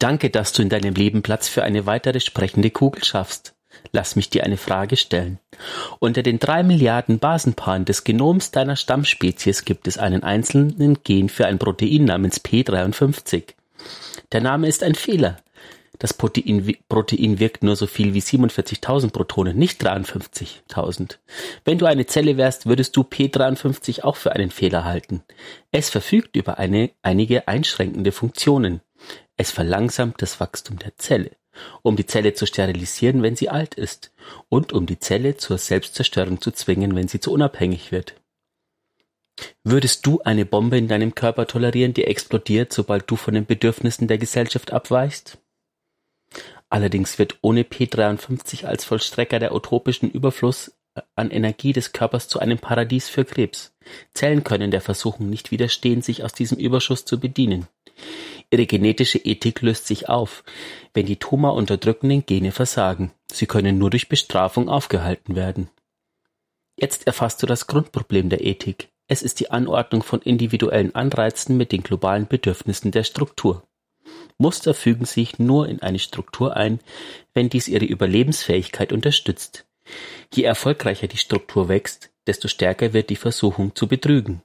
Danke, dass du in deinem Leben Platz für eine weitere sprechende Kugel schaffst. Lass mich dir eine Frage stellen. Unter den drei Milliarden Basenpaaren des Genoms deiner Stammspezies gibt es einen einzelnen Gen für ein Protein namens P53. Der Name ist ein Fehler. Das Protein, Protein wirkt nur so viel wie 47.000 Protonen, nicht 53.000. Wenn du eine Zelle wärst, würdest du P53 auch für einen Fehler halten. Es verfügt über eine, einige einschränkende Funktionen. Es verlangsamt das Wachstum der Zelle, um die Zelle zu sterilisieren, wenn sie alt ist, und um die Zelle zur Selbstzerstörung zu zwingen, wenn sie zu unabhängig wird. Würdest du eine Bombe in deinem Körper tolerieren, die explodiert, sobald du von den Bedürfnissen der Gesellschaft abweichst? Allerdings wird ohne P53 als Vollstrecker der utopischen Überfluss an Energie des Körpers zu einem Paradies für Krebs. Zellen können der Versuchung nicht widerstehen, sich aus diesem Überschuss zu bedienen. Ihre genetische Ethik löst sich auf, wenn die tumor-unterdrückenden Gene versagen. Sie können nur durch Bestrafung aufgehalten werden. Jetzt erfasst du das Grundproblem der Ethik. Es ist die Anordnung von individuellen Anreizen mit den globalen Bedürfnissen der Struktur. Muster fügen sich nur in eine Struktur ein, wenn dies ihre Überlebensfähigkeit unterstützt. Je erfolgreicher die Struktur wächst, desto stärker wird die Versuchung zu betrügen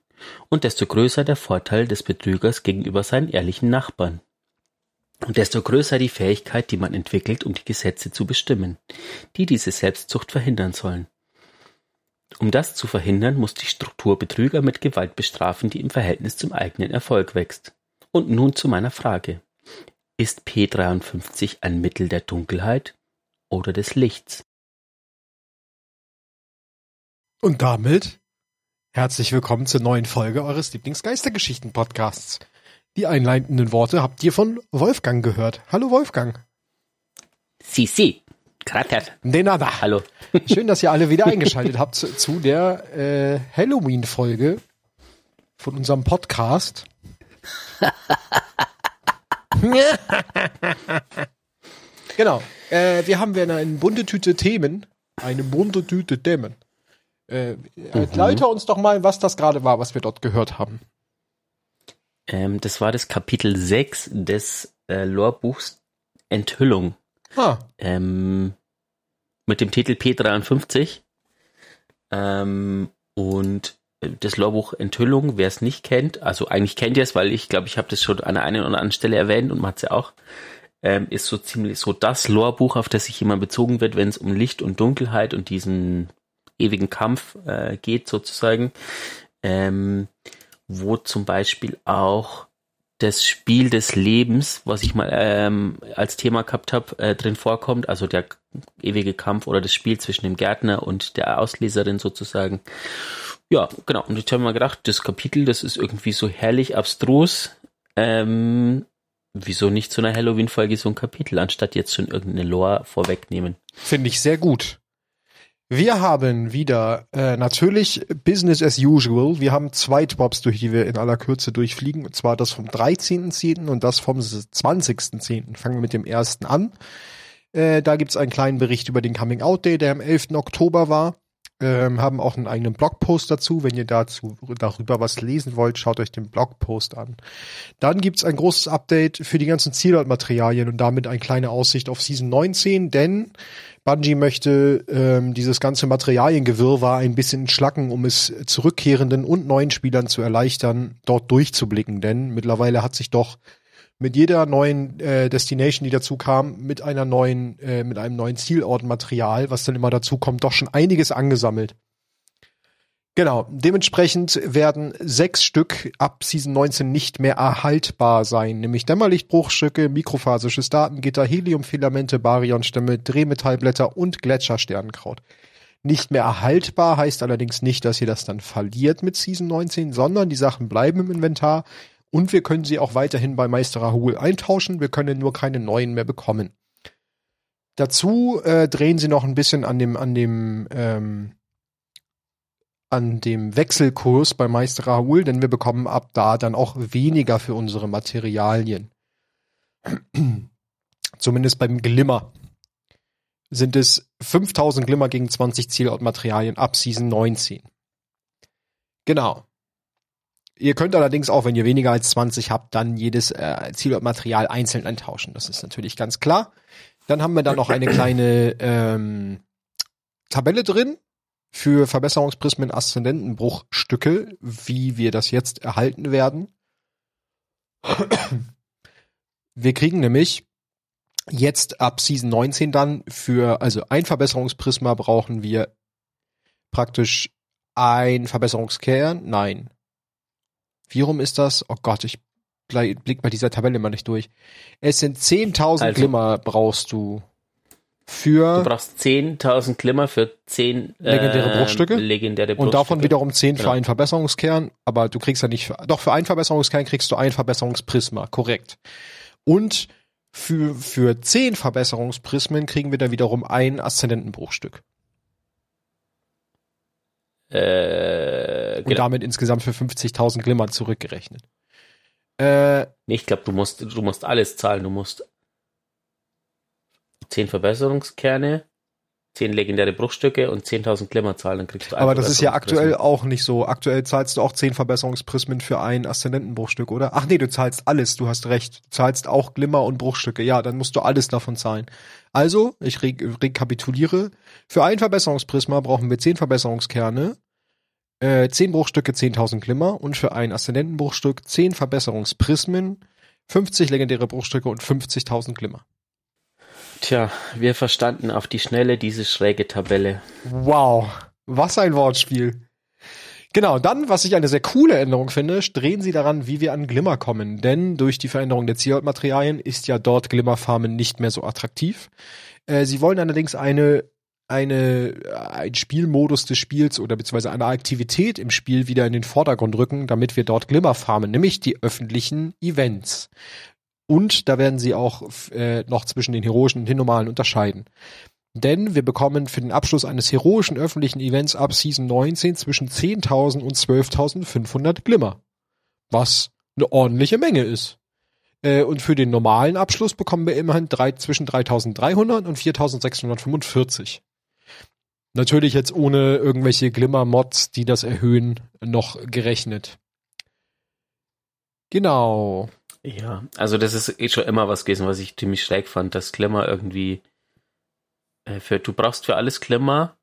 und desto größer der Vorteil des Betrügers gegenüber seinen ehrlichen Nachbarn. Und desto größer die Fähigkeit, die man entwickelt, um die Gesetze zu bestimmen, die diese Selbstzucht verhindern sollen. Um das zu verhindern, muss die Struktur Betrüger mit Gewalt bestrafen, die im Verhältnis zum eigenen Erfolg wächst. Und nun zu meiner Frage. Ist P53 ein Mittel der Dunkelheit oder des Lichts? Und damit herzlich willkommen zur neuen Folge eures Lieblingsgeistergeschichten-Podcasts. Die einleitenden Worte habt ihr von Wolfgang gehört. Hallo Wolfgang. Si, si. Gracias. De nada. Hallo. Schön, dass ihr alle wieder eingeschaltet habt zu, zu der äh, Halloween-Folge von unserem Podcast. genau. Äh, wir haben wieder eine bunte Tüte Themen. Eine bunte Tüte Themen. Äh, erläuter uns doch mal, was das gerade war, was wir dort gehört haben. Ähm, das war das Kapitel 6 des äh, Lorebuchs Enthüllung. Ah. Ähm, mit dem Titel P53. Ähm, und das Lorbuch Enthüllung, wer es nicht kennt, also eigentlich kennt ihr es, weil ich glaube, ich habe das schon an der einen oder anderen Stelle erwähnt und man hat es ja auch, ähm, ist so ziemlich so das Lorbuch, auf das sich jemand bezogen wird, wenn es um Licht und Dunkelheit und diesen ewigen Kampf äh, geht sozusagen, ähm, wo zum Beispiel auch das Spiel des Lebens, was ich mal ähm, als Thema gehabt habe, äh, drin vorkommt, also der ewige Kampf oder das Spiel zwischen dem Gärtner und der Ausleserin sozusagen. Ja, genau. Und ich habe mir gedacht, das Kapitel, das ist irgendwie so herrlich abstrus. Ähm, wieso nicht zu einer Halloween-Folge so ein Kapitel, anstatt jetzt schon irgendeine Lore vorwegnehmen? Finde ich sehr gut. Wir haben wieder äh, natürlich Business as usual. Wir haben zwei Drops, durch die wir in aller Kürze durchfliegen. Und zwar das vom 13.10. und das vom 20.10. Fangen wir mit dem ersten an. Äh, da gibt's einen kleinen Bericht über den Coming Out Day, der am 11. Oktober war ähm, haben auch einen eigenen Blogpost dazu. Wenn ihr dazu darüber was lesen wollt, schaut euch den Blogpost an. Dann gibt's ein großes Update für die ganzen Zielortmaterialien und damit eine kleine Aussicht auf Season 19, denn Bungie möchte ähm, dieses ganze Materialiengewirrwarr ein bisschen entschlacken, um es zurückkehrenden und neuen Spielern zu erleichtern, dort durchzublicken. Denn mittlerweile hat sich doch mit jeder neuen äh, Destination, die dazu kam, mit einer neuen, äh, mit einem neuen Zielortmaterial, was dann immer dazu kommt, doch schon einiges angesammelt. Genau, dementsprechend werden sechs Stück ab Season 19 nicht mehr erhaltbar sein, nämlich Dämmerlichtbruchstücke, mikrophasisches Datengitter, Heliumfilamente, Baryonstämme, Drehmetallblätter und Gletschersternenkraut. Nicht mehr erhaltbar heißt allerdings nicht, dass ihr das dann verliert mit Season 19, sondern die Sachen bleiben im Inventar und wir können sie auch weiterhin bei Meister Rahul eintauschen. Wir können nur keine neuen mehr bekommen. Dazu äh, drehen sie noch ein bisschen an dem, an dem, ähm, an dem Wechselkurs bei Meister Rahul, denn wir bekommen ab da dann auch weniger für unsere Materialien. Zumindest beim Glimmer sind es 5000 Glimmer gegen 20 Zielortmaterialien ab Season 19. Genau. Ihr könnt allerdings auch, wenn ihr weniger als 20 habt, dann jedes äh, Zielortmaterial einzeln eintauschen. Das ist natürlich ganz klar. Dann haben wir da noch eine kleine ähm, Tabelle drin für Verbesserungsprismen Aszendentenbruchstücke, wie wir das jetzt erhalten werden. Wir kriegen nämlich jetzt ab Season 19 dann für, also ein Verbesserungsprisma brauchen wir praktisch ein Verbesserungskern. Nein. Wie rum ist das? Oh Gott, ich blick bei dieser Tabelle mal nicht durch. Es sind 10.000 Also- Glimmer brauchst du für Du brauchst 10.000 Glimmer für 10 Legendäre äh, Bruchstücke? Legendäre und davon Bruchstücke. wiederum 10 für Genau. einen Verbesserungskern, aber du kriegst ja nicht, für, doch für einen Verbesserungskern kriegst du ein Verbesserungsprisma, korrekt. Und für, für 10 Verbesserungsprismen kriegen wir dann wiederum ein Aszendentenbruchstück. Äh, Und genau. damit insgesamt für 50.000 Glimmer zurückgerechnet. Äh, Nee, ich glaube, du musst, du musst alles zahlen. Du musst 10 Verbesserungskerne, 10 legendäre Bruchstücke und 10.000 Glimmer zahlen, dann kriegst du aber das ist ja aktuell auch nicht so. Aktuell zahlst du auch 10 Verbesserungsprismen für ein Aszendentenbruchstück, oder? Ach nee, du zahlst alles, du hast recht. Du zahlst auch Glimmer und Bruchstücke. Ja, dann musst du alles davon zahlen. Also, ich re rekapituliere. Für ein Verbesserungsprisma brauchen wir 10 Verbesserungskerne, äh, 10 Bruchstücke, 10.000 Glimmer und für ein Aszendentenbruchstück 10 Verbesserungsprismen, 50 legendäre Bruchstücke und 50.000 Glimmer. Tja, wir verstanden auf die Schnelle diese schräge Tabelle. Wow, was ein Wortspiel. Genau, dann, was ich eine sehr coole Änderung finde, drehen sie daran, wie wir an Glimmer kommen. Denn durch die Veränderung der Zielmaterialien ist ja dort Glimmerfarmen nicht mehr so attraktiv. Äh, sie wollen allerdings eine, eine, äh, ein Spielmodus des Spiels oder beziehungsweise eine Aktivität im Spiel wieder in den Vordergrund rücken, damit wir dort Glimmer farmen, nämlich die öffentlichen Events. Und da werden sie auch äh, noch zwischen den heroischen und den normalen unterscheiden. Denn wir bekommen für den Abschluss eines heroischen öffentlichen Events ab Season 19 zwischen 10.000 und 12.500 Glimmer. Was eine ordentliche Menge ist. Äh, und für den normalen Abschluss bekommen wir immerhin drei, zwischen 3.300 und 4.645. Natürlich jetzt ohne irgendwelche Glimmer-Mods, die das erhöhen, noch gerechnet. Genau. Ja, also das ist eh schon immer was gewesen, was ich ziemlich schräg fand, dass Glimmer irgendwie äh, für du brauchst für alles Glimmer,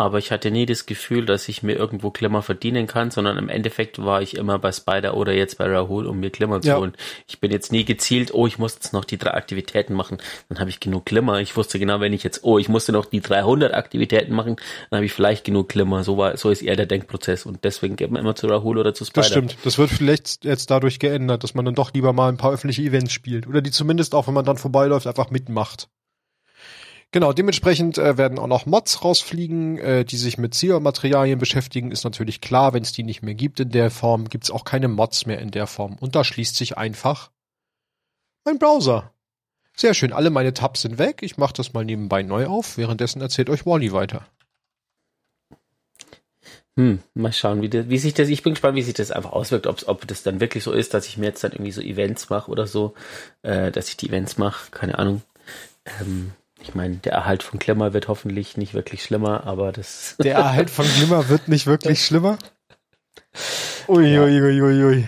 aber ich hatte nie das Gefühl, dass ich mir irgendwo Glimmer verdienen kann, sondern im Endeffekt war ich immer bei Spider oder jetzt bei Rahul, um mir Glimmer zu Ja. holen. Ich bin jetzt nie gezielt, oh, ich muss jetzt noch die drei Aktivitäten machen, dann habe ich genug Glimmer. Ich wusste genau, wenn ich jetzt, oh, ich musste noch die 300 Aktivitäten machen, dann habe ich vielleicht genug Glimmer. So war, so ist eher der Denkprozess und deswegen geht man immer zu Rahul oder zu Spider. Das stimmt. Das wird vielleicht jetzt dadurch geändert, dass man dann doch lieber mal ein paar öffentliche Events spielt. Oder die zumindest auch, wenn man dann vorbeiläuft, einfach mitmacht. Genau, dementsprechend äh, werden auch noch Mods rausfliegen, äh, die sich mit Zielmaterialien beschäftigen. Ist natürlich klar, wenn es die nicht mehr gibt in der Form, gibt es auch keine Mods mehr in der Form. Und da schließt sich einfach mein Browser. Sehr schön, alle meine Tabs sind weg. Ich mache das mal nebenbei neu auf. Währenddessen erzählt euch Wally weiter. Hm, mal schauen, wie, das, wie sich das, ich bin gespannt, wie sich das einfach auswirkt, ob, ob das dann wirklich so ist, dass ich mir jetzt dann irgendwie so Events mache oder so, äh, dass ich die Events mache, keine Ahnung. Ähm, ich meine, der Erhalt von Klemmer wird hoffentlich nicht wirklich schlimmer, aber das, Der Erhalt von Glimmer wird nicht wirklich schlimmer. Ui, ui, ui, ui.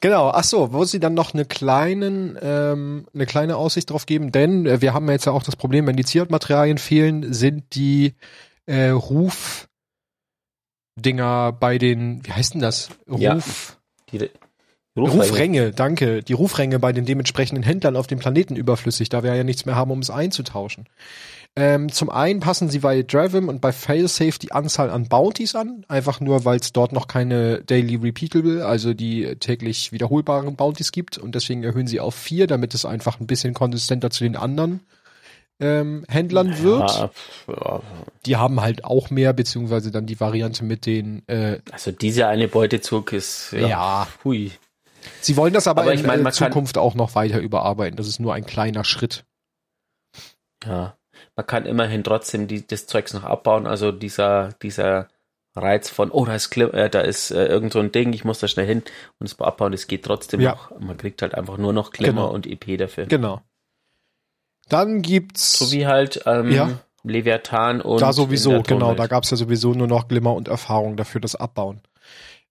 Genau, ach so, wo sie dann noch eine kleinen, ähm, eine kleine Aussicht drauf geben, denn äh, wir haben ja jetzt ja auch das Problem, wenn die Zielmaterialien fehlen, sind die äh, Rufdinger bei den, wie heißt denn das? Ruf, Ja. die Rufränge. Rufränge, danke. Die Rufränge bei den dementsprechenden Händlern auf dem Planeten überflüssig, da wir ja nichts mehr haben, um es einzutauschen. Ähm, zum einen passen sie bei Dravim und bei Failsafe die Anzahl an Bounties an, einfach nur, weil es dort noch keine Daily Repeatable, also die täglich wiederholbaren Bounties gibt und deswegen erhöhen sie auf vier, damit es einfach ein bisschen konsistenter zu den anderen ähm, Händlern wird. Ja. Die haben halt auch mehr, beziehungsweise dann die Variante mit den äh, Also dieser eine Beutezug ist, ja, Ja. hui. Sie wollen das aber, Aber in ich meine, äh, man kann- Zukunft auch noch weiter überarbeiten. Das ist nur ein kleiner Schritt. Ja, man kann immerhin trotzdem die, das Zeugs noch abbauen. Also dieser, dieser Reiz von, oh, da ist, Klim äh, da ist äh, irgend so ein Ding, ich muss da schnell hin und es abbauen, das geht trotzdem Ja. noch. Man kriegt halt einfach nur noch Glimmer Genau. und EP dafür. Genau. Dann gibt's So wie halt ähm, Ja. Leviathan und da sowieso, genau, da gab's ja sowieso nur noch Glimmer und Erfahrung dafür das Abbauen.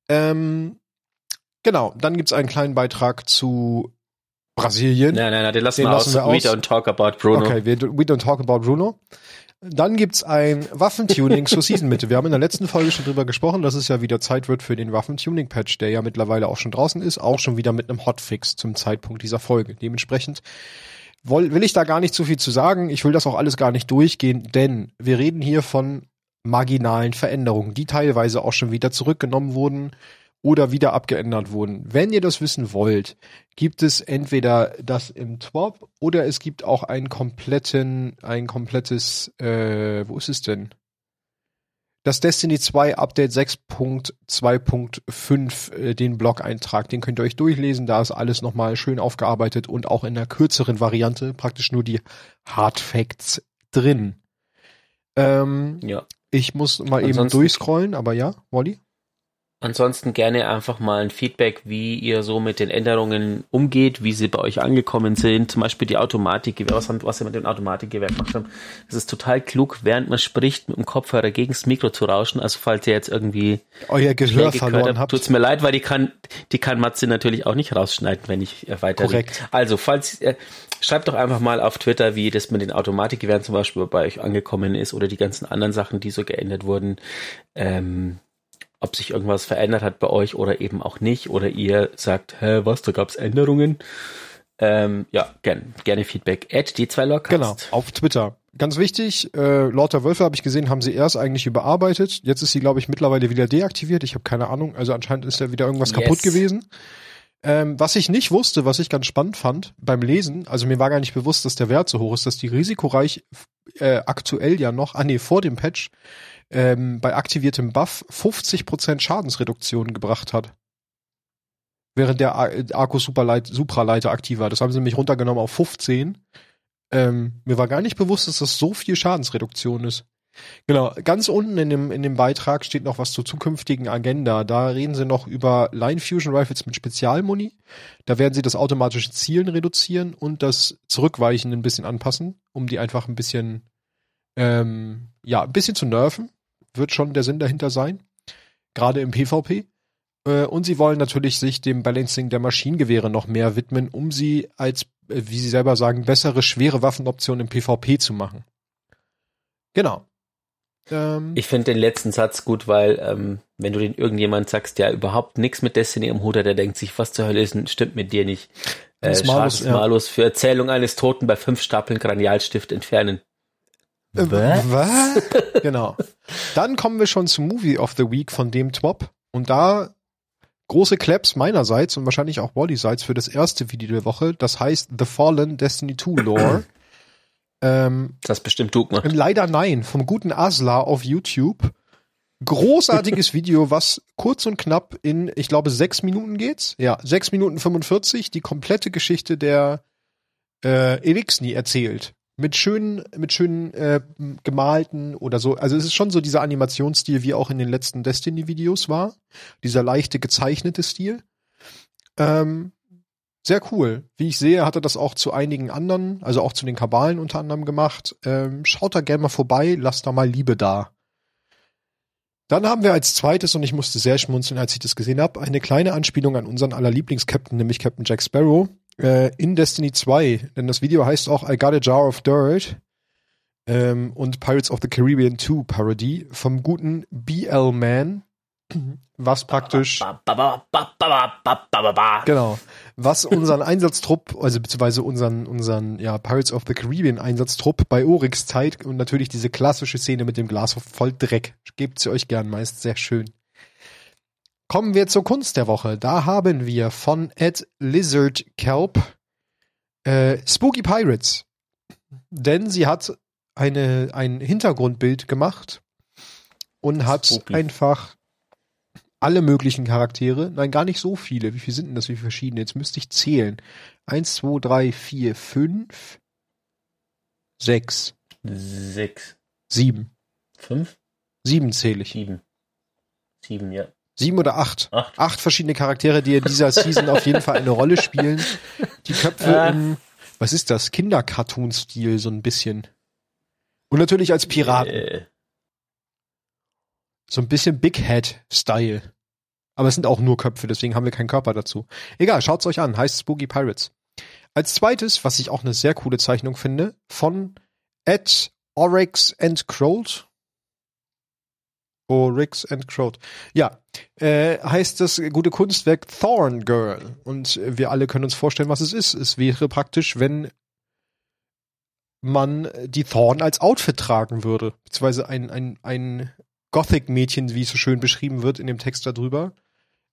Ähm, Genau, dann gibt's einen kleinen Beitrag zu Brasilien. Nein, nein, nein, den lassen Den wir lassen aus. wir We aus. don't talk about Bruno. Okay, we, we don't talk about Bruno. Dann gibt's ein Waffentuning zur Season-Mitte. Wir haben in der letzten Folge schon drüber gesprochen, dass es ja wieder Zeit wird für den Waffentuning-Patch, der ja mittlerweile auch schon draußen ist, auch schon wieder mit einem Hotfix zum Zeitpunkt dieser Folge. Dementsprechend woll, will ich da gar nicht zu viel zu sagen. Ich will das auch alles gar nicht durchgehen, denn wir reden hier von marginalen Veränderungen, die teilweise auch schon wieder zurückgenommen wurden oder wieder abgeändert wurden. Wenn ihr das wissen wollt, gibt es entweder das im TWAP oder es gibt auch einen kompletten, ein komplettes, äh, wo ist es denn? Das Destiny 2 Update 6.2.5, äh, den Blog-Eintrag, den könnt ihr euch durchlesen. Da ist alles nochmal schön aufgearbeitet und auch in der kürzeren Variante praktisch nur die Hard Facts drin. Ähm, Ja. ich muss mal eben Ansonsten- durchscrollen, aber ja, Wally? Ansonsten gerne einfach mal ein Feedback, wie ihr so mit den Änderungen umgeht, wie sie bei euch angekommen sind. Zum Beispiel die Automatikgewehr, was, haben- was ihr mit dem Automatikgewehr gemacht habt. Das ist total klug, während man spricht, mit dem Kopfhörer gegen das Mikro zu rauschen. Also falls ihr jetzt irgendwie Euer Gehör verloren gehört habt. Tut's mir leid, weil die kann, die kann Matze natürlich auch nicht rausschneiden, wenn ich äh, weiter. Korrekt. Also, falls, äh, schreibt doch einfach mal auf Twitter, wie das mit den Automatikgewehren zum Beispiel bei euch angekommen ist oder die ganzen anderen Sachen, die so geändert wurden. Ähm, ob sich irgendwas verändert hat bei euch oder eben auch nicht. Oder ihr sagt, hä, was, da gab's Änderungen. Ähm, ja, gern, gerne Feedback. Add die zwei Logcast. Genau, auf Twitter. Ganz wichtig, äh, Lauter Wölfe habe ich gesehen, haben sie erst eigentlich überarbeitet. Jetzt ist sie, glaube ich, mittlerweile wieder deaktiviert. Ich habe keine Ahnung. Also anscheinend ist da wieder irgendwas Yes. kaputt gewesen. Ähm, was ich nicht wusste, was ich ganz spannend fand beim Lesen, also mir war gar nicht bewusst, dass der Wert so hoch ist, dass die risikoreich äh, aktuell ja noch, ah nee, vor dem Patch, ähm, bei aktiviertem Buff 50% Schadensreduktion gebracht hat. Während der Ar- Arco Supraleiter aktiv war. Das haben sie nämlich runtergenommen auf 15. Ähm, mir war gar nicht bewusst, dass das so viel Schadensreduktion ist. Genau, ganz unten in dem, in dem Beitrag steht noch was zur zukünftigen Agenda. Da reden sie noch über Line Fusion Rifles mit Spezialmuni. Da werden sie das automatische Zielen reduzieren und das Zurückweichen ein bisschen anpassen, um die einfach ein bisschen, ähm, ja, ein bisschen zu nerven. Wird schon der Sinn dahinter sein. Gerade im PvP. Äh, Und sie wollen natürlich sich dem Balancing der Maschinengewehre noch mehr widmen, um sie als, äh, wie sie selber sagen, bessere schwere Waffenoptionen im PvP zu machen. Genau. Ähm, Ich finde den letzten Satz gut, weil ähm, wenn du den irgendjemand sagst, der überhaupt nichts mit Destiny im Hut hat, der denkt sich, was zur Hölle ist denn, stimmt mit dir nicht. Äh, malus, ja. Malus für Erzählung eines Toten bei fünf Stapeln Granialstift entfernen. Äh, Was? genau. Dann kommen wir schon zum Movie of the Week von dem Twop. Und da große Claps meinerseits und wahrscheinlich auch Wallyseits für das erste Video der Woche. Das heißt The Fallen Destiny 2 Lore. ähm, Das bestimmt du gemacht. leider nein, vom guten Asla auf YouTube. Großartiges Video, was kurz und knapp in, ich glaube, sechs Minuten geht's. Ja, sechs Minuten 45, die komplette Geschichte der äh, Elixni erzählt. Mit schönen, mit schönen äh, gemalten oder so. Also es ist schon so dieser Animationsstil, wie auch in den letzten Destiny-Videos war. Dieser leichte gezeichnete Stil. Ähm, sehr cool. Wie ich sehe, hat er das auch zu einigen anderen, also auch zu den Kabalen unter anderem gemacht. Ähm, schaut da gerne mal vorbei, lasst da mal Liebe da. Dann haben wir als zweites, und ich musste sehr schmunzeln, als ich das gesehen habe, eine kleine Anspielung an unseren aller Lieblings-Captain, nämlich Captain Jack Sparrow, äh, in Destiny 2, denn das Video heißt auch I Got a Jar of Dirt ähm, und Pirates of the Caribbean 2 Parody vom guten BL Man, was praktisch. genau. Was unseren Einsatztrupp, also beziehungsweise unseren, unseren ja, Pirates of the Caribbean Einsatztrupp bei Oryx zeigt und natürlich diese klassische Szene mit dem Glas voll Dreck. Gebt sie euch gern meist sehr schön. Kommen wir zur Kunst der Woche. Da haben wir von Ed Lizard Kelp äh, Spooky Pirates. Denn sie hat eine, ein Hintergrundbild gemacht und hat Spooky. einfach alle möglichen Charaktere, nein, gar nicht so viele. Wie viele sind denn das? Wie viele verschiedene? Jetzt müsste ich zählen. Eins, zwei, drei, vier, fünf, sechs, Sechs, sieben. fünf, Sieben zähle ich. sieben. Sieben, ja. Sieben oder acht. Acht. Acht verschiedene Charaktere, die in dieser Season auf jeden Fall eine Rolle spielen. Die Köpfe Ah. im, was ist das? Kinder-Cartoon-Stil, so ein bisschen. Und natürlich als Piraten. Äh, So ein bisschen Big Head-Style. Aber es sind auch nur Köpfe, deswegen haben wir keinen Körper dazu. Egal, schaut's euch an, heißt Spooky Pirates. Als zweites, was ich auch eine sehr coole Zeichnung finde, von Ed Oryx and Crold. Oryx and Crold. Ja, äh, heißt das gute Kunstwerk Thorn Girl. Und wir alle können uns vorstellen, was es ist. Es wäre praktisch, wenn man die Thorn als Outfit tragen würde. Beziehungsweise ein, ein, ein Gothic-Mädchen, wie es so schön beschrieben wird in dem Text darüber.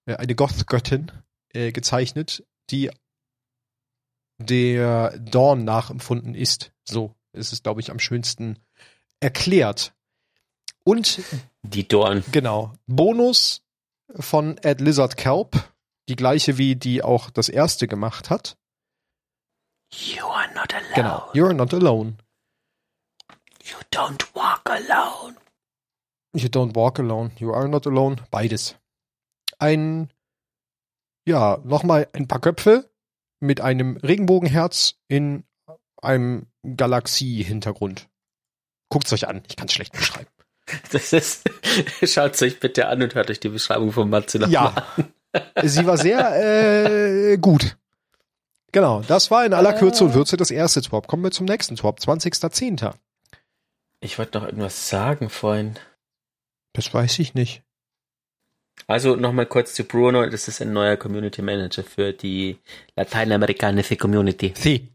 Äh, eine Goth-Göttin äh, gezeichnet, die der Dawn nachempfunden ist. So ist es, glaube ich, am schönsten erklärt. Und die Dorn. Genau. Bonus von Ed Lizard Kelp, die gleiche wie die auch das erste gemacht hat. You are not alone. Genau. You are not alone. You don't walk alone. You don't walk alone. You are not alone. Beides. Ein, ja, nochmal ein paar Köpfe mit einem Regenbogenherz in einem Galaxie-Hintergrund. Guckt's euch an. Ich kann's schlecht beschreiben. Das ist, schaut euch bitte an und hört euch die Beschreibung von Matze noch ja. an. Sie war sehr äh, gut. Genau, das war in aller Kürze und Würze das erste Twop. Kommen wir zum nächsten Twop, 20.10. Ich wollte noch irgendwas sagen vorhin. Das weiß ich nicht. Also nochmal kurz zu Bruno, das ist ein neuer Community Manager für die lateinamerikanische Community. Sie.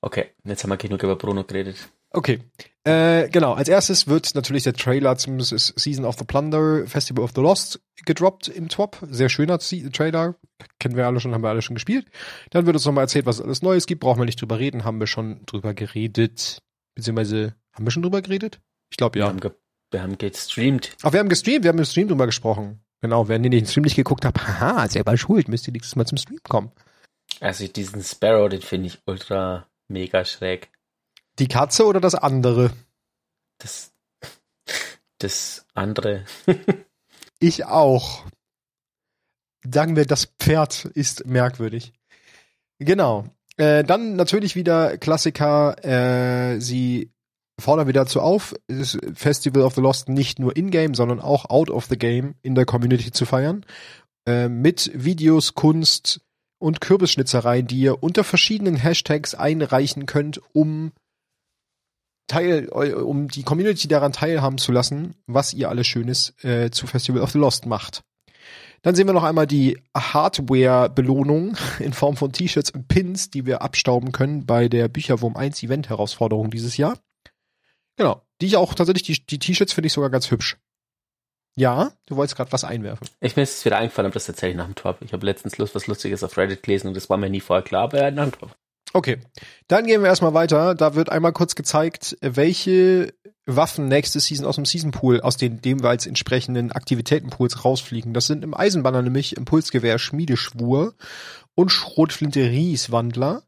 Okay, jetzt haben wir genug über Bruno geredet. Okay, äh, genau. Als erstes wird natürlich der Trailer zum Season of the Plunder Festival of the Lost gedroppt im Top. Sehr schöner Trailer. Kennen wir alle schon, haben wir alle schon gespielt. Dann wird uns nochmal erzählt, was es alles Neues gibt. Brauchen wir nicht drüber reden. Haben wir schon drüber geredet. Beziehungsweise, haben wir schon drüber geredet? Ich glaube, ja. Wir haben, wir haben gestreamt. Ach, wir haben gestreamt. Wir haben im Stream drüber gesprochen. Genau. Wenn ihr den Stream nicht geguckt habt, haha, selber schuld. Müsst ihr nächstes Mal zum Stream kommen. Also diesen Sparrow, den finde ich ultra mega schräg. Die Katze oder das andere? Das, das andere. ich auch. Sagen wir, das Pferd ist merkwürdig. Genau. Äh, dann natürlich wieder Klassiker. Äh, sie fordern wieder dazu auf, das Festival of the Lost nicht nur in-game, sondern auch out of the game in der Community zu feiern. Äh, mit Videos, Kunst und Kürbisschnitzereien, die ihr unter verschiedenen Hashtags einreichen könnt, um Teil, um die Community daran teilhaben zu lassen, was ihr alles Schönes äh, zu Festival of the Lost macht. Dann sehen wir noch einmal die Hardware-Belohnung in Form von T-Shirts und Pins, die wir abstauben können bei der Bücherwurm 1 Event-Herausforderung dieses Jahr. Genau. Die ich auch tatsächlich, die, die T-Shirts finde ich sogar ganz hübsch. Ja, du wolltest gerade was einwerfen. Ich ist es wieder eingefallen, aber das erzähle ich nach dem Top. Ich habe letztens Lust, was Lustiges auf Reddit gelesen und das war mir nie vorher klar, aber nach dem Top. Okay, dann gehen wir erstmal weiter. Da wird einmal kurz gezeigt, welche Waffen nächste Season aus dem Season Pool, aus den demweils entsprechenden Aktivitätenpools rausfliegen. Das sind im Eisenbanner nämlich Impulsgewehr Schmiedeschwur und Schrotflinte Rieswandler.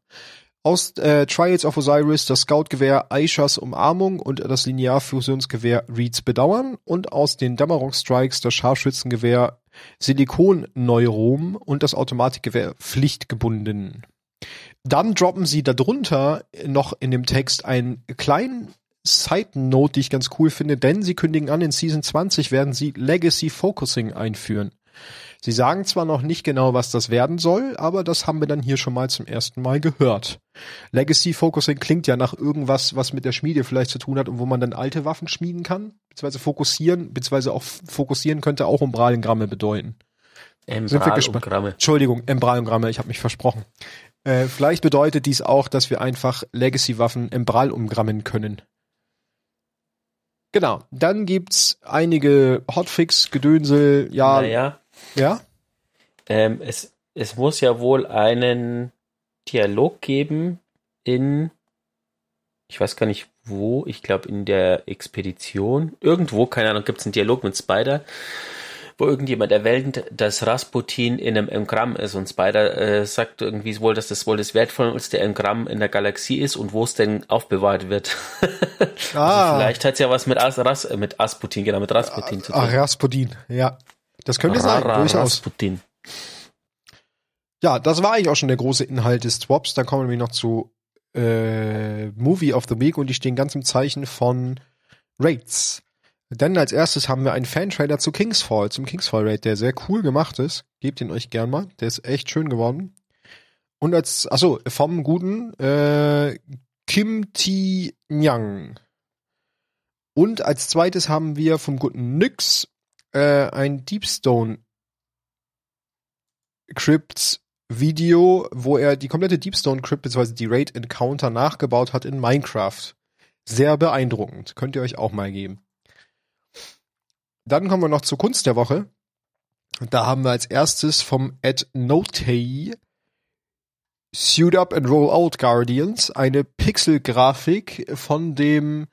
Aus äh, Trials of Osiris das Scoutgewehr Aishas Umarmung und das Linearfusionsgewehr Reeds Bedauern und aus den Dämmerungsstrikes das Scharfschützengewehr Silikonneurom und das Automatikgewehr Pflichtgebunden. Dann droppen sie darunter noch in dem Text einen kleinen Side Note, die ich ganz cool finde, denn sie kündigen an, in Season 20 werden sie Legacy Focusing einführen. Sie sagen zwar noch nicht genau, was das werden soll, aber das haben wir dann hier schon mal zum ersten Mal gehört. Legacy Focusing klingt ja nach irgendwas, was mit der Schmiede vielleicht zu tun hat und wo man dann alte Waffen schmieden kann, beziehungsweise fokussieren, beziehungsweise auch fokussieren könnte auch Umbralengramme bedeuten. Embralumgramme. Entschuldigung, Embralumgramme, ich habe mich versprochen. Äh, vielleicht bedeutet dies auch, dass wir einfach Legacy-Waffen Embral umgrammen können. Genau. Dann gibt's einige Hotfix, Gedönsel, ja. Naja. Ja? Ähm, es, es muss ja wohl einen Dialog geben in, ich weiß gar nicht wo, ich glaube in der Expedition. Irgendwo, keine Ahnung, gibt's einen Dialog mit Spider wo irgendjemand erwähnt, dass Rasputin in einem Engramm ist und Spider äh, sagt irgendwie wohl, dass das wohl das wertvollste Engramm in der Galaxie ist und wo es denn aufbewahrt wird. Ah. also vielleicht hat es ja was mit, As, Ras, äh, mit Asputin, genau, mit Rasputin zu tun. Ah, Rasputin, ja. Das könnte sein, durchaus. Rasputin. Ja, das war eigentlich auch schon der große Inhalt des Swaps. Dann kommen wir noch zu äh, Movie of the Week und die stehen ganz im Zeichen von Raids. Denn als erstes haben wir einen Fan-Trailer zu Kingsfall, zum Kingsfall Raid, der sehr cool gemacht ist. Gebt ihn euch gern mal. Der ist echt schön geworden. Und als, achso, vom guten äh, Kim Ti Nyang. Und als zweites haben wir vom guten Nyx äh, ein Deepstone Crypts Video, wo er die komplette Deepstone Crypt bzw. die Raid Encounter nachgebaut hat in Minecraft. Sehr beeindruckend. Könnt ihr euch auch mal geben. Dann kommen wir noch zur Kunst der Woche. Da haben wir als erstes vom Ed Notey Suit Up and Roll Out Guardians eine Pixel-Grafik von dem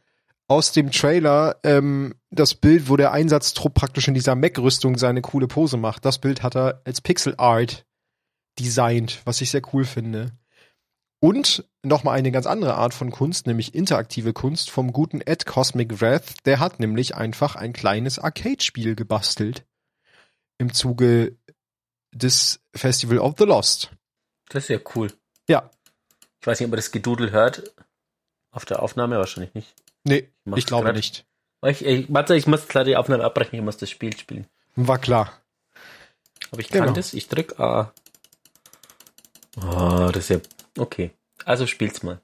aus dem Trailer ähm, das Bild, wo der Einsatztrupp praktisch in dieser Mech-Rüstung seine coole Pose macht. Das Bild hat er als Pixel Art designt, was ich sehr cool finde. Und nochmal eine ganz andere Art von Kunst, nämlich interaktive Kunst vom guten Ed Cosmic Wrath. Der hat nämlich einfach ein kleines Arcade-Spiel gebastelt. Im Zuge des Festival of the Lost. Das ist ja cool. Ja. Ich weiß nicht, ob man das Gedudel hört. Auf der Aufnahme wahrscheinlich nicht. Nee, mach's ich glaube grad. nicht. Ich, ich, warte, ich muss klar die Aufnahme abbrechen, ich muss das Spiel spielen. War klar. Aber ich kann Genau. das, ich drück A. Oh, das ist ja, okay. Also spiel's mal.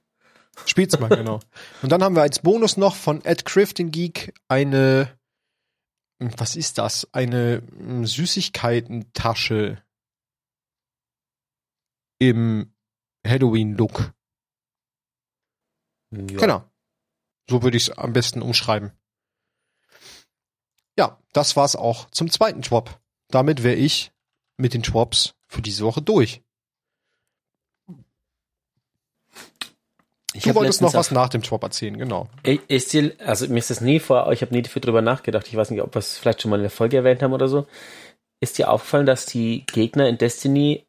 Spiel's mal, genau. Und dann haben wir als Bonus noch von Ed Crafting Geek eine, was ist das? Eine hm, Süßigkeitentasche im Halloween-Look. Ja. Genau. So würde ich es am besten umschreiben. Ja, das war's auch zum zweiten Twop. Damit wäre ich mit den Twops für diese Woche durch. Ich Du wolltest noch was nach dem Twop erzählen, genau. Ich, ist dir, also mir ist das nie vor, ich habe nie dafür drüber nachgedacht. Ich weiß nicht, ob wir es vielleicht schon mal in der Folge erwähnt haben oder so. Ist dir aufgefallen, dass die Gegner in Destiny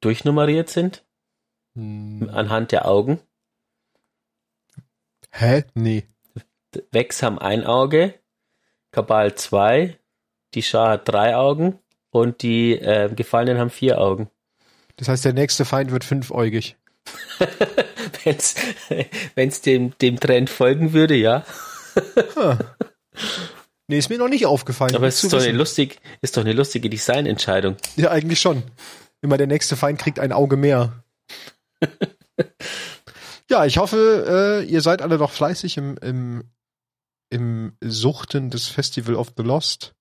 durchnummeriert sind? Hm. Anhand der Augen? Hä? Nee. Vex haben ein Auge, Kabal zwei, die Schar hat drei Augen und die äh, Gefallenen haben vier Augen. Das heißt, der nächste Feind wird fünfäugig. Wenn's, wenn's dem, dem Trend folgen würde, ja. Nee, ist mir noch nicht aufgefallen. Aber es ist doch, eine lustig, ist doch eine lustige Designentscheidung. Ja, eigentlich schon. Immer der nächste Feind kriegt ein Auge mehr. ja, ich hoffe, äh, ihr seid alle noch fleißig im, im, im Suchten des Festival of the Lost.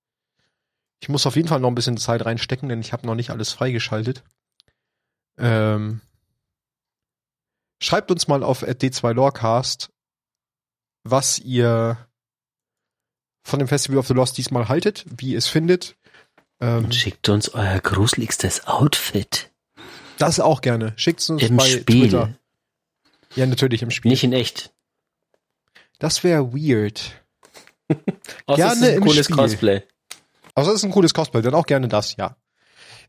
Ich muss auf jeden Fall noch ein bisschen Zeit reinstecken, denn ich habe noch nicht alles freigeschaltet. Ähm, schreibt uns mal auf d2 Lorecast, was ihr von dem Festival of the Lost diesmal haltet, wie ihr es findet. Ähm, Und schickt uns euer gruseligstes Outfit Das auch gerne. Schickt's uns im bei Spiel. Twitter. Ja, natürlich im Spiel. Nicht in echt. Das wäre weird. Außer Gerne es ist ein im cooles Spiel. Cosplay. Also das ist ein cooles Cosplay, dann auch gerne das, ja.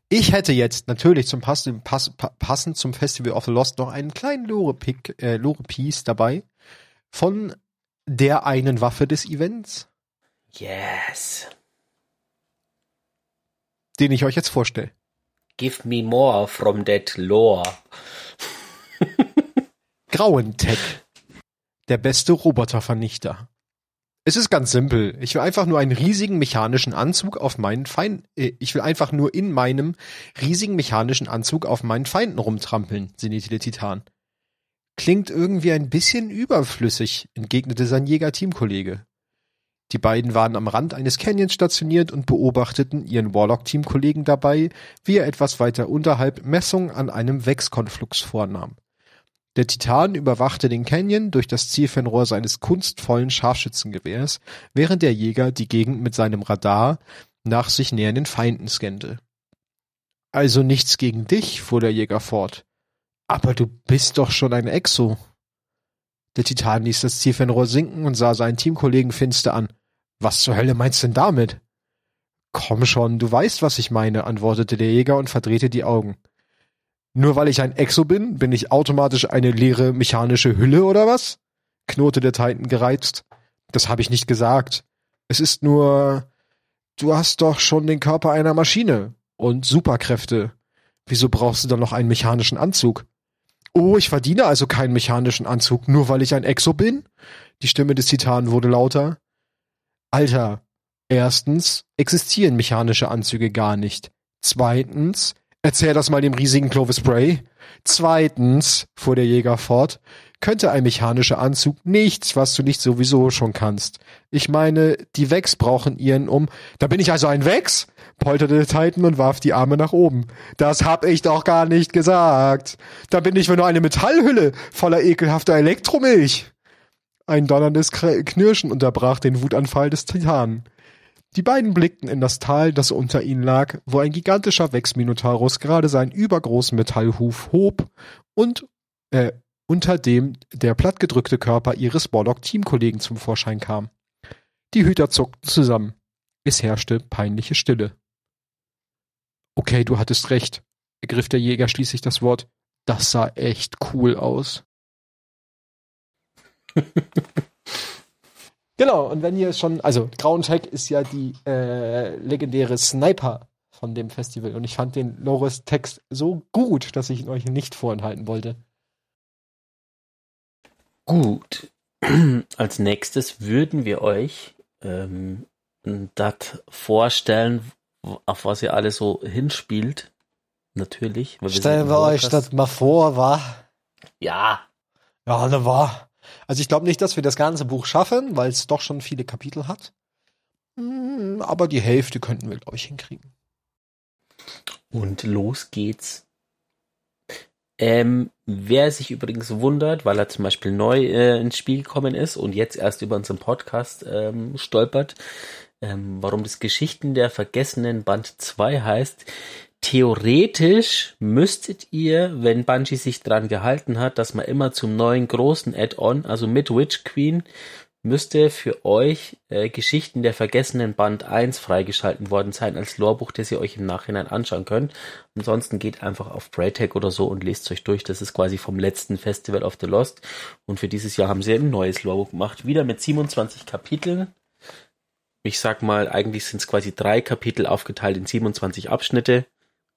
Ich hätte jetzt natürlich zum Pass, Pass, pa- passend zum Festival of the Lost noch einen kleinen Lore-Pick, äh, Lore-Piece dabei von der einen Waffe des Events, Yes. den ich euch jetzt vorstelle. Give me more from that lore. Grauentech. Der beste Robotervernichter. Es ist ganz simpel. Ich will einfach nur einen riesigen mechanischen Anzug auf meinen Feind, äh, ich will einfach nur in meinem riesigen mechanischen Anzug auf meinen Feinden rumtrampeln, sinnierte Titan. Klingt irgendwie ein bisschen überflüssig, entgegnete sein Jäger-Teamkollege. Die beiden waren am Rand eines Canyons stationiert und beobachteten ihren Warlock-Teamkollegen dabei, wie er etwas weiter unterhalb Messungen an einem Wex-Konflux vornahm. Der Titan überwachte den Canyon durch das Zielfernrohr seines kunstvollen Scharfschützengewehrs, während der Jäger die Gegend mit seinem Radar nach sich nähernden Feinden scannte. Also nichts gegen dich, fuhr der Jäger fort. Aber du bist doch schon ein Exo. Der Titan ließ das Zielfernrohr sinken und sah seinen Teamkollegen finster an. Was zur Hölle meinst du denn damit? Komm schon, du weißt, was ich meine, antwortete der Jäger und verdrehte die Augen. Nur weil ich ein Exo bin, bin ich automatisch eine leere mechanische Hülle oder was? knurrte der Titan gereizt. Das habe ich nicht gesagt. Es ist nur, du hast doch schon den Körper einer Maschine und Superkräfte. Wieso brauchst du dann noch einen mechanischen Anzug? Oh, ich verdiene also keinen mechanischen Anzug, nur weil ich ein Exo bin? Die Stimme des Titanen wurde lauter. Alter, erstens existieren mechanische Anzüge gar nicht. Zweitens, erzähl das mal dem riesigen Clovis Bray. Zweitens, fuhr der Jäger fort, könnte ein mechanischer Anzug nichts, was du nicht sowieso schon kannst. Ich meine, die Wex brauchen ihren um. Da bin ich also ein Wex? polterte Titan und warf die Arme nach oben. Das hab ich doch gar nicht gesagt. Da bin ich nur eine Metallhülle voller ekelhafter Elektromilch. Ein donnerndes Knirschen unterbrach den Wutanfall des Titanen. Die beiden blickten in das Tal, das unter ihnen lag, wo ein gigantischer Wex-Minotaurus gerade seinen übergroßen Metallhuf hob und äh, unter dem der plattgedrückte Körper ihres Borlock-Teamkollegen zum Vorschein kam. Die Hüter zuckten zusammen. Es herrschte peinliche Stille. Okay, du hattest recht, ergriff der Jäger schließlich das Wort. Das sah echt cool aus. genau, und wenn ihr schon, also Grauentech ist ja die äh, legendäre Sniper von dem Festival und ich fand den Loris Text so gut, dass ich ihn euch nicht vorenthalten wollte. Gut. Als nächstes würden wir euch ähm, das vorstellen, auf was ihr alle so hinspielt. Natürlich. Stellen wir euch das mal vor, wa? Ja. Ja, ne war. Also ich glaube nicht, dass wir das ganze Buch schaffen, weil es doch schon viele Kapitel hat. Hm, aber die Hälfte könnten wir, glaube ich, hinkriegen. Und los geht's ähm, wer sich übrigens wundert, weil er zum Beispiel neu äh, ins Spiel gekommen ist und jetzt erst über unseren Podcast ähm, stolpert, ähm, warum das Geschichten der Vergessenen Band 2 heißt, theoretisch müsstet ihr, wenn Bungie sich dran gehalten hat, dass man immer zum neuen großen Add-on, also mit Witch Queen, müsste für euch äh, Geschichten der vergessenen Band 1 freigeschalten worden sein als Lorebuch, das ihr euch im Nachhinein anschauen könnt. Ansonsten geht einfach auf Braytech oder so und lest euch durch. Das ist quasi vom letzten Festival of the Lost. Und für dieses Jahr haben sie ein neues Lorebuch gemacht. Wieder mit 27 Kapiteln. Ich sag mal, eigentlich sind es quasi drei Kapitel aufgeteilt in 27 Abschnitte.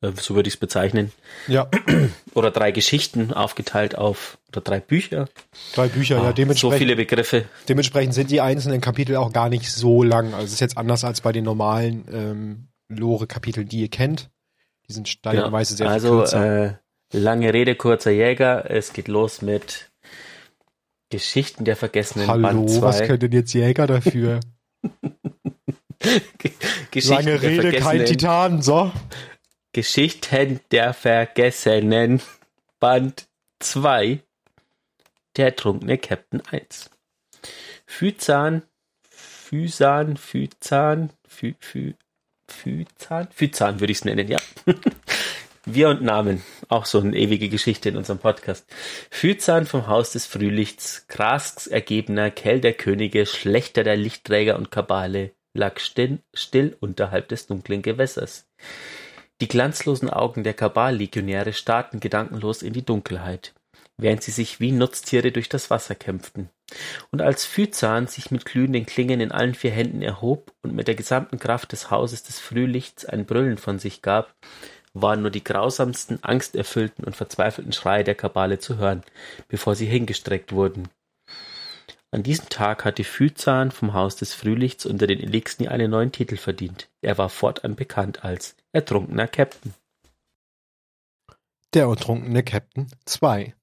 Äh, so würde ich es bezeichnen. Ja. Oder drei Geschichten aufgeteilt auf, oder drei Bücher. Drei Bücher, ah, ja, dementsprechend. So viele Begriffe. Dementsprechend sind die einzelnen Kapitel auch gar nicht so lang. Also es ist jetzt anders als bei den normalen ähm, Lore-Kapiteln, die ihr kennt. Die sind steigerweise ja, sehr also, kürzer. Äh, lange Rede, kurzer Jäger. Es geht los mit Geschichten der vergessenen Hallo, Band 2. was können denn jetzt Jäger dafür? Lange Rede, kein Titan, so. Geschichten der Vergessenen. Band 2 Der trunkene Captain 1 Phyzan Physan Phyzan Phy, Phy, Phyzan Phyzan würde ich es nennen, ja. Wir und Namen, auch so eine ewige Geschichte in unserem Podcast. Phyzan vom Haus des Frühlichts, Krasks Ergebener, Kell der Könige, Schlechter der Lichtträger und Kabale, lag still, still unterhalb des dunklen Gewässers. Die glanzlosen Augen der Kabal-Legionäre starrten gedankenlos in die Dunkelheit, während sie sich wie Nutztiere durch das Wasser kämpften. Und als Phyzan sich mit glühenden Klingen in allen vier Händen erhob und mit der gesamten Kraft des Hauses des Frühlichts ein Brüllen von sich gab, waren nur die grausamsten, angsterfüllten und verzweifelten Schreie der Kabale zu hören, bevor sie hingestreckt wurden. An diesem Tag hatte Phyzan vom Haus des Frühlichts unter den Elixni einen neuen Titel verdient. Er war fortan bekannt als Ertrunkener Captain. Der ertrunkene Captain 2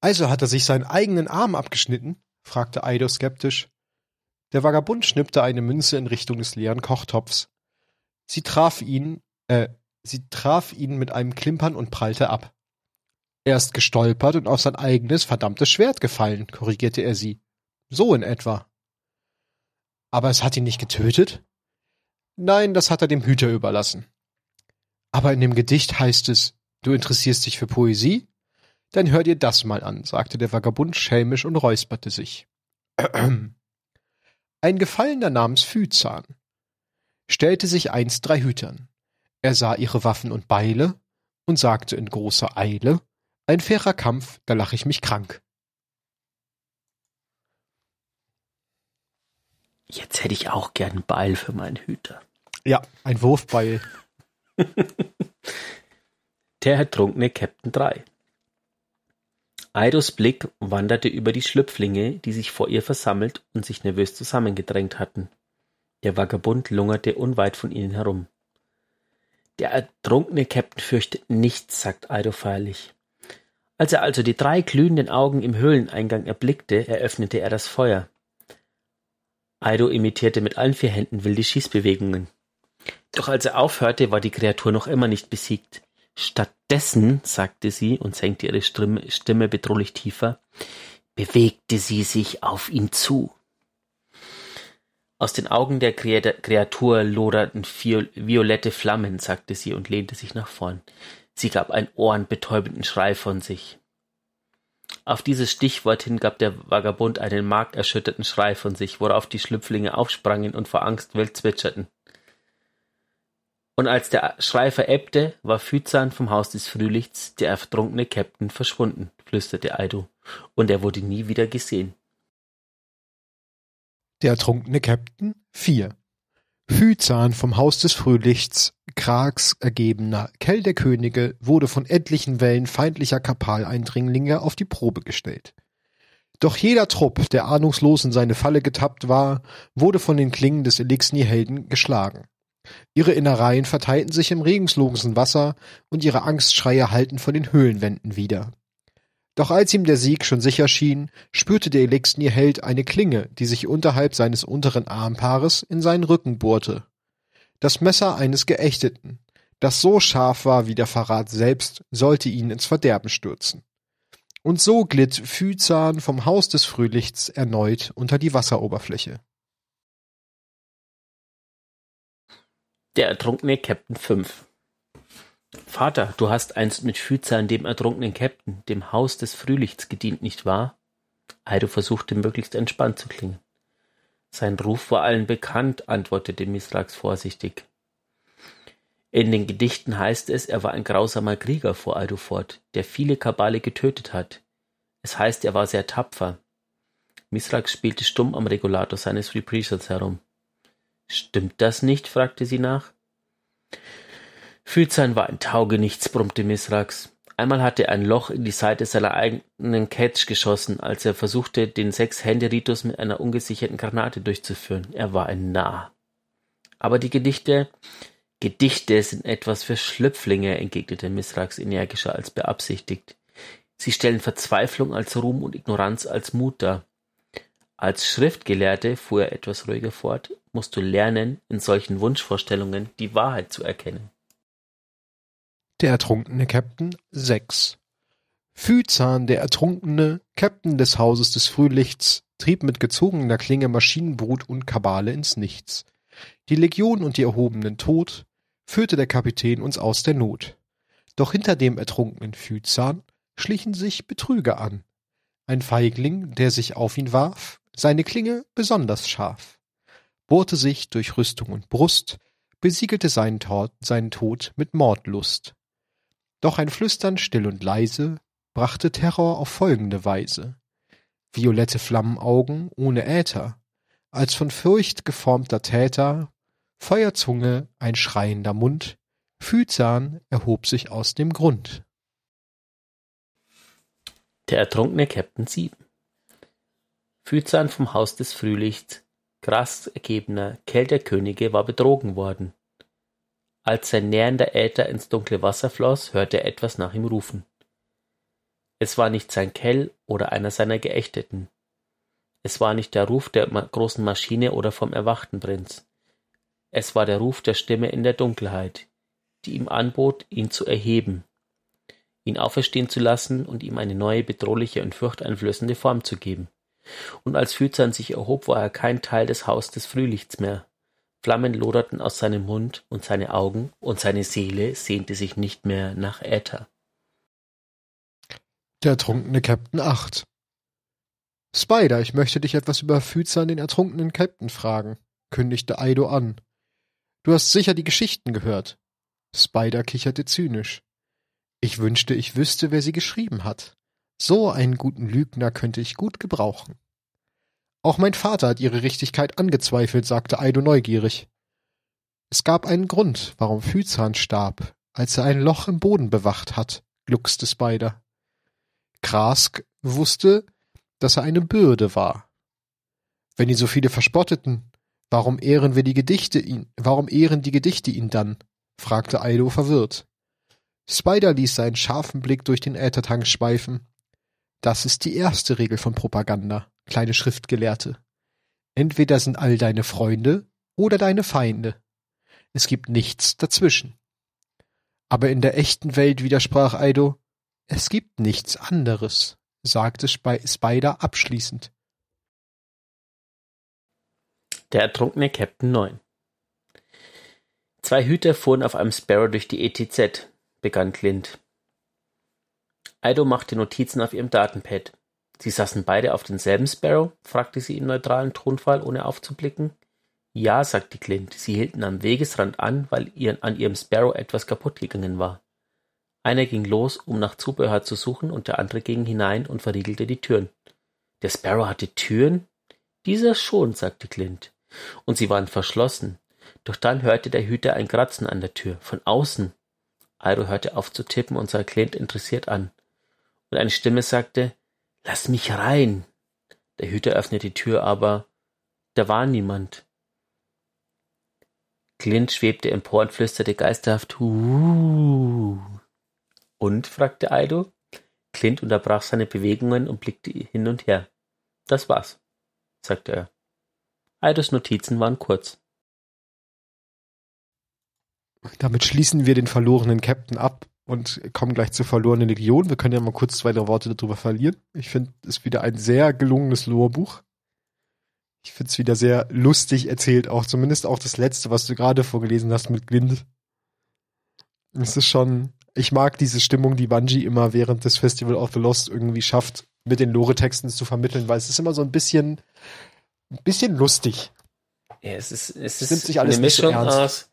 Also hat er sich seinen eigenen Arm abgeschnitten? fragte Aido skeptisch. Der Vagabund schnippte eine Münze in Richtung des leeren Kochtopfs. Sie traf ihn, äh, sie traf ihn mit einem Klimpern und prallte ab. Er ist gestolpert und auf sein eigenes verdammtes Schwert gefallen, korrigierte er sie. So in etwa. Aber es hat ihn nicht getötet? Nein, das hat er dem Hüter überlassen. Aber in dem Gedicht heißt es, du interessierst dich für Poesie? Dann hör dir das mal an, sagte der Vagabund schelmisch und räusperte sich. Ein Gefallener namens Phyzan stellte sich einst drei Hütern. Er sah ihre Waffen und Beile und sagte in großer Eile, ein fairer Kampf, da lach ich mich krank. Jetzt hätte ich auch gern einen Beil für meinen Hüter. Ja, ein Wurfbeil. Der ertrunkene Captain 3. Aidos Blick wanderte über die Schlüpflinge, die sich vor ihr versammelt und sich nervös zusammengedrängt hatten. Der Vagabund lungerte unweit von ihnen herum. Der ertrunkene Captain fürchtet nichts, sagt Aido feierlich. Als er also die drei glühenden Augen im Höhleneingang erblickte, eröffnete er das Feuer. Aido imitierte mit allen vier Händen wilde Schießbewegungen. Doch als er aufhörte, war die Kreatur noch immer nicht besiegt. Stattdessen, sagte sie und senkte ihre Stimme, Stimme bedrohlich tiefer, bewegte sie sich auf ihn zu. Aus den Augen der Kreatur loderten violette Flammen, sagte sie und lehnte sich nach vorn. Sie gab einen ohrenbetäubenden Schrei von sich. Auf dieses Stichwort hin gab der Vagabund einen markerschütterten Schrei von sich, worauf die Schlüpflinge aufsprangen und vor Angst wild zwitscherten. Und als der Schrei verebbte, war Phyzan vom Haus des Frühlichts, der ertrunkene Captain, verschwunden, flüsterte Aido, und er wurde nie wieder gesehen. Der ertrunkene Captain vier. Phyzan vom Haus des Frühlichts, Krags ergebener Kell der Könige, wurde von etlichen Wellen feindlicher Kapal-Eindringlinge auf die Probe gestellt. Doch jeder Trupp, der ahnungslos in seine Falle getappt war, wurde von den Klingen des Elixni-Helden geschlagen. Ihre Innereien verteilten sich im regungslosen Wasser und ihre Angstschreie hallten von den Höhlenwänden wieder. Doch als ihm der Sieg schon sicher schien, spürte der Elixir-Held eine Klinge, die sich unterhalb seines unteren Armpaares in seinen Rücken bohrte. Das Messer eines Geächteten, das so scharf war wie der Verrat selbst, sollte ihn ins Verderben stürzen. Und so glitt Phyzan vom Haus des Frühlichts erneut unter die Wasseroberfläche. Der ertrunkene Captain 5 Vater, du hast einst mit Phyzan dem ertrunkenen Käpt'n, dem Haus des Frühlichts, gedient, nicht wahr? Aido versuchte möglichst entspannt zu klingen. Sein Ruf war allen bekannt, antwortete Misrax vorsichtig. In den Gedichten heißt es, er war ein grausamer Krieger, fuhr Aido fort, der viele Kabale getötet hat. Es heißt, er war sehr tapfer. Misrax spielte stumm am Regulator seines Represals herum. Stimmt das nicht? fragte sie nach. Phyzan war ein Taugenichts, brummte Misrax. Einmal hatte er ein Loch in die Seite seiner eigenen Catch geschossen, als er versuchte, den Sechs-Hände-Ritus mit einer ungesicherten Granate durchzuführen. Er war ein Narr. Aber die Gedichte, Gedichte sind etwas für Schlüpflinge, entgegnete Misrax energischer als beabsichtigt. Sie stellen Verzweiflung als Ruhm und Ignoranz als Mut dar. Als Schriftgelehrte, fuhr er etwas ruhiger fort, musst du lernen, in solchen Wunschvorstellungen die Wahrheit zu erkennen. Der ertrunkene Captain sechs. Phyzan, der Ertrunkene, Captain des Hauses des Frühlichts, trieb mit gezogener Klinge Maschinenbrut und Kabale ins Nichts. Die Legion und die erhobenen Tod führte der Kapitän uns aus der Not. Doch hinter dem ertrunkenen Phyzan schlichen sich Betrüger an. Ein Feigling, der sich auf ihn warf, seine Klinge besonders scharf, bohrte sich durch Rüstung und Brust, besiegelte seinen Tod, seinen Tod mit Mordlust. Doch ein Flüstern still und leise brachte Terror auf folgende Weise. Violette Flammenaugen ohne Äther, als von Furcht geformter Täter, Feuerzunge, ein schreiender Mund, Phyzan erhob sich aus dem Grund. Der ertrunkene Captain 7 Phyzan vom Haus des Frühlichts, Grasergebener, Kälterkönige, war betrogen worden. Als sein nähernder Äther ins dunkle Wasser floss, hörte er etwas nach ihm rufen. Es war nicht sein Kell oder einer seiner Geächteten. Es war nicht der Ruf der großen Maschine oder vom erwachten Prinz. Es war der Ruf der Stimme in der Dunkelheit, die ihm anbot, ihn zu erheben, ihn auferstehen zu lassen und ihm eine neue, bedrohliche und furchteinflößende Form zu geben. Und als Phyzan sich erhob, war er kein Teil des Haus des Frühlichts mehr, Flammen loderten aus seinem Mund und seine Augen, und seine Seele sehnte sich nicht mehr nach Äther. Der ertrunkene Captain 8 Spider, ich möchte dich etwas über Phyzan den ertrunkenen Captain fragen, kündigte Aido an. Du hast sicher die Geschichten gehört. Spider kicherte zynisch. Ich wünschte, ich wüsste, wer sie geschrieben hat. So einen guten Lügner könnte ich gut gebrauchen. Auch mein Vater hat ihre Richtigkeit angezweifelt, sagte Aido neugierig. Es gab einen Grund, warum Phyzan starb, als er ein Loch im Boden bewacht hat, gluckste Spider. Krask wusste, dass er eine Bürde war. Wenn ihn so viele verspotteten, warum ehren wir die Gedichte ihn, warum ehren die Gedichte ihn dann? fragte Aido verwirrt. Spider ließ seinen scharfen Blick durch den Äthertank schweifen. Das ist die erste Regel von Propaganda, kleine Schriftgelehrte. Entweder sind all deine Freunde oder deine Feinde. Es gibt nichts dazwischen. Aber in der echten Welt widersprach Aido, es gibt nichts anderes, sagte Spider abschließend. Der ertrunkene Captain 9 Zwei Hüter fuhren auf einem Sparrow durch die ETZ, begann Clint. Aido machte Notizen auf ihrem Datenpad. Sie saßen beide auf denselben Sparrow? fragte sie im neutralen Tonfall, ohne aufzublicken. Ja, sagte Clint. Sie hielten am Wegesrand an, weil an ihrem Sparrow etwas kaputt gegangen war. Einer ging los, um nach Zubehör zu suchen, und der andere ging hinein und verriegelte die Türen. Der Sparrow hatte Türen? Dieser schon, sagte Clint. Und sie waren verschlossen. Doch dann hörte der Hüter ein Kratzen an der Tür, von außen. Iro hörte auf zu tippen und sah Clint interessiert an. Und eine Stimme sagte, Lass mich rein. Der Hüter öffnete die Tür, aber da war niemand. Clint schwebte empor und flüsterte geisterhaft, Huuuh. Und? fragte Aido. Clint unterbrach seine Bewegungen und blickte hin und her. Das war's, sagte er. Aidos Notizen waren kurz. Damit schließen wir den verlorenen Captain ab und kommen gleich zur verlorenen Legion. Wir können ja mal kurz zwei, drei Worte darüber verlieren. Ich finde, es ist wieder ein sehr gelungenes Lorbuch. Ich finde es wieder sehr lustig erzählt, auch zumindest auch das letzte, was du gerade vorgelesen hast mit Glind. Es ist schon, ich mag diese Stimmung, die Bungie immer während des Festival of the Lost irgendwie schafft, mit den Lore-Texten zu vermitteln, weil es ist immer so ein bisschen, ein bisschen lustig. Ja, es ist, es ist sich alles eine Mischung so aus,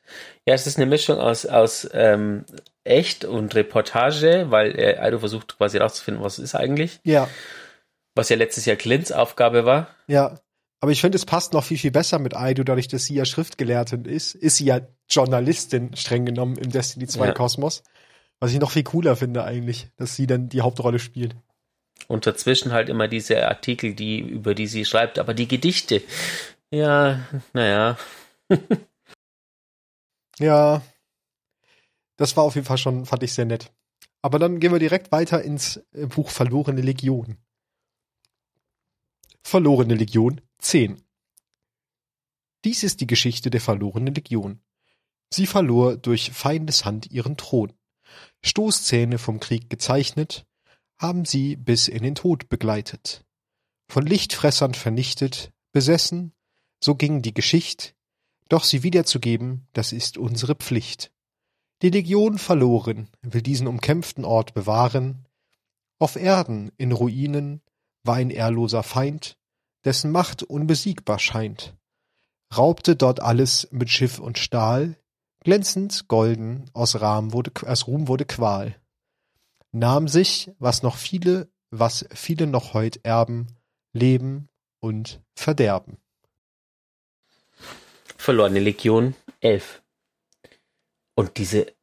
ja, es ist eine Mischung aus, aus ähm, echt und Reportage, weil äh, Aido versucht quasi rauszufinden, was ist eigentlich. Ja. Was ja letztes Jahr Clints Aufgabe war. Ja. Aber ich finde, es passt noch viel, viel besser mit Aido, dadurch, dass sie ja Schriftgelehrtin ist. Ist sie ja Journalistin, streng genommen, im Destiny 2 ja. Kosmos. Was ich noch viel cooler finde eigentlich, dass sie dann die Hauptrolle spielt. Und dazwischen halt immer diese Artikel, die, über die sie schreibt, aber die Gedichte, ja, naja. ja. Das war auf jeden Fall schon, fand ich sehr nett. Aber dann gehen wir direkt weiter ins äh, Buch Verlorene Legion. Verlorene Legion 10. Dies ist die Geschichte der verlorenen Legion. Sie verlor durch Feindeshand ihren Thron. Stoßzähne vom Krieg gezeichnet, haben sie bis in den Tod begleitet. Von Lichtfressern vernichtet, besessen, so ging die Geschicht, doch sie wiederzugeben, das ist unsere Pflicht. Die Legion verloren, will diesen umkämpften Ort bewahren. Auf Erden, in Ruinen, war ein ehrloser Feind, dessen Macht unbesiegbar scheint. Raubte dort alles mit Schiff und Stahl, glänzend, golden, aus, Rahm wurde, aus Ruhm wurde Qual. Nahm sich, was noch viele, was viele noch heut erben, Leben und Verderben. Verlorene Legion 11. Und diese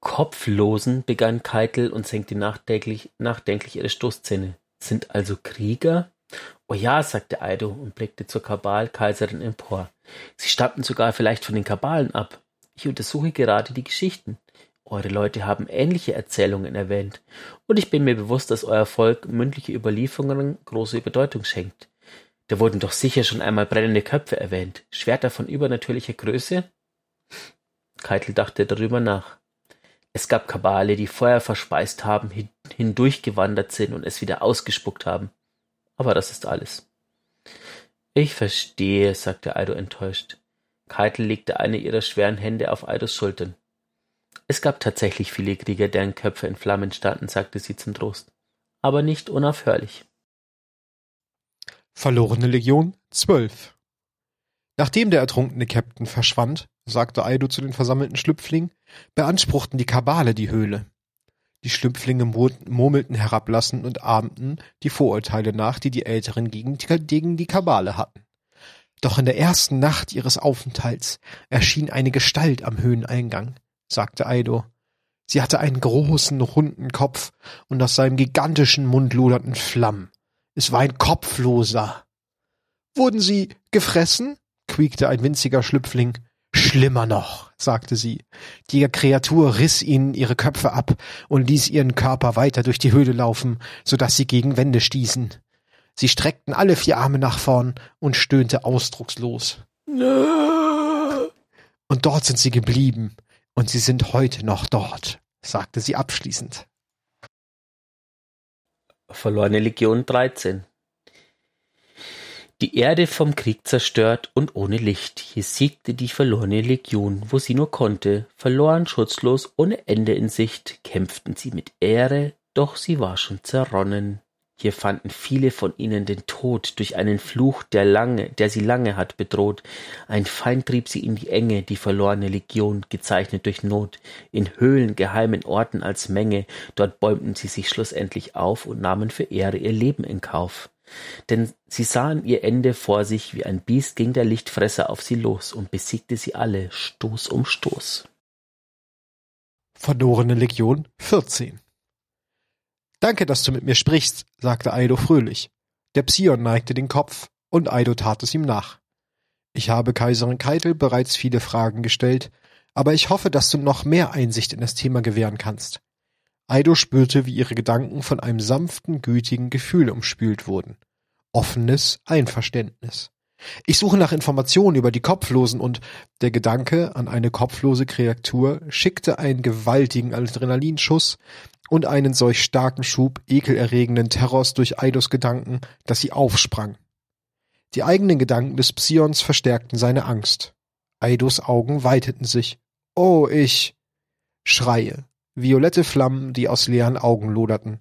Kopflosen, begann Keitel und senkte nachdenklich, nachdenklich ihre Stoßzähne. Sind also Krieger? Oh ja, sagte Aido und blickte zur Kabal-Kaiserin empor. Sie stammten sogar vielleicht von den Kabalen ab. Ich untersuche gerade die Geschichten. Eure Leute haben ähnliche Erzählungen erwähnt, und ich bin mir bewusst, dass euer Volk mündliche Überlieferungen große Bedeutung schenkt. Da wurden doch sicher schon einmal brennende Köpfe erwähnt. Schwerter von übernatürlicher Größe? Keitel dachte darüber nach. Es gab Kabale, die Feuer verspeist haben, hindurchgewandert sind und es wieder ausgespuckt haben. Aber das ist alles. Ich verstehe, sagte Aido enttäuscht. Keitel legte eine ihrer schweren Hände auf Aidos Schultern. Es gab tatsächlich viele Krieger, deren Köpfe in Flammen standen, sagte sie zum Trost. Aber nicht unaufhörlich. Verlorene Legion zwölf. Nachdem der ertrunkene Captain verschwand, sagte Aido zu den versammelten Schlüpflingen, beanspruchten die Kabale die Höhle. Die Schlüpflinge murmelten herablassend und ahmten die Vorurteile nach, die die Älteren gegen, gegen die Kabale hatten. Doch in der ersten Nacht ihres Aufenthalts erschien eine Gestalt am Höheneingang, sagte Aido. Sie hatte einen großen, runden Kopf und aus seinem gigantischen Mund loderten Flammen. Es war ein Kopfloser. Wurden sie gefressen? Quiekte ein winziger Schlüpfling. Schlimmer noch, sagte sie. Die Kreatur riss ihnen ihre Köpfe ab und ließ ihren Körper weiter durch die Höhle laufen, so dass sie gegen Wände stießen. Sie streckten alle vier Arme nach vorn und stöhnte ausdruckslos. Und dort sind sie geblieben, und sie sind heute noch dort, sagte sie abschließend. Verlorene Legion 13 die Erde vom Krieg zerstört und ohne Licht, hier siegte die verlorene Legion, wo sie nur konnte, verloren, schutzlos, ohne Ende in Sicht, kämpften sie mit Ehre, doch sie war schon zerronnen. Hier fanden viele von ihnen den Tod durch einen Fluch, der lange, der sie lange hat bedroht. Ein Feind trieb sie in die Enge, die verlorene Legion, gezeichnet durch Not. In Höhlen, geheimen Orten als Menge, dort bäumten sie sich schlussendlich auf und nahmen für Ehre ihr Leben in Kauf. Denn sie sahen ihr Ende vor sich, wie ein Biest ging der Lichtfresser auf sie los und besiegte sie alle, Stoß um Stoß. Verlorene Legion 14 Danke, dass du mit mir sprichst, sagte Aido fröhlich. Der Psion neigte den Kopf, und Aido tat es ihm nach. Ich habe Kaiserin Keitel bereits viele Fragen gestellt, aber ich hoffe, dass du noch mehr Einsicht in das Thema gewähren kannst. Aido spürte, wie ihre Gedanken von einem sanften, gütigen Gefühl umspült wurden. Offenes Einverständnis. Ich suche nach Informationen über die Kopflosen und der Gedanke an eine kopflose Kreatur schickte einen gewaltigen Adrenalinschuss und einen solch starken Schub ekelerregenden Terrors durch Eidos Gedanken, dass sie aufsprang. Die eigenen Gedanken des Psions verstärkten seine Angst. Eidos Augen weiteten sich. Oh, ich. Schreie, violette Flammen, die aus leeren Augen loderten.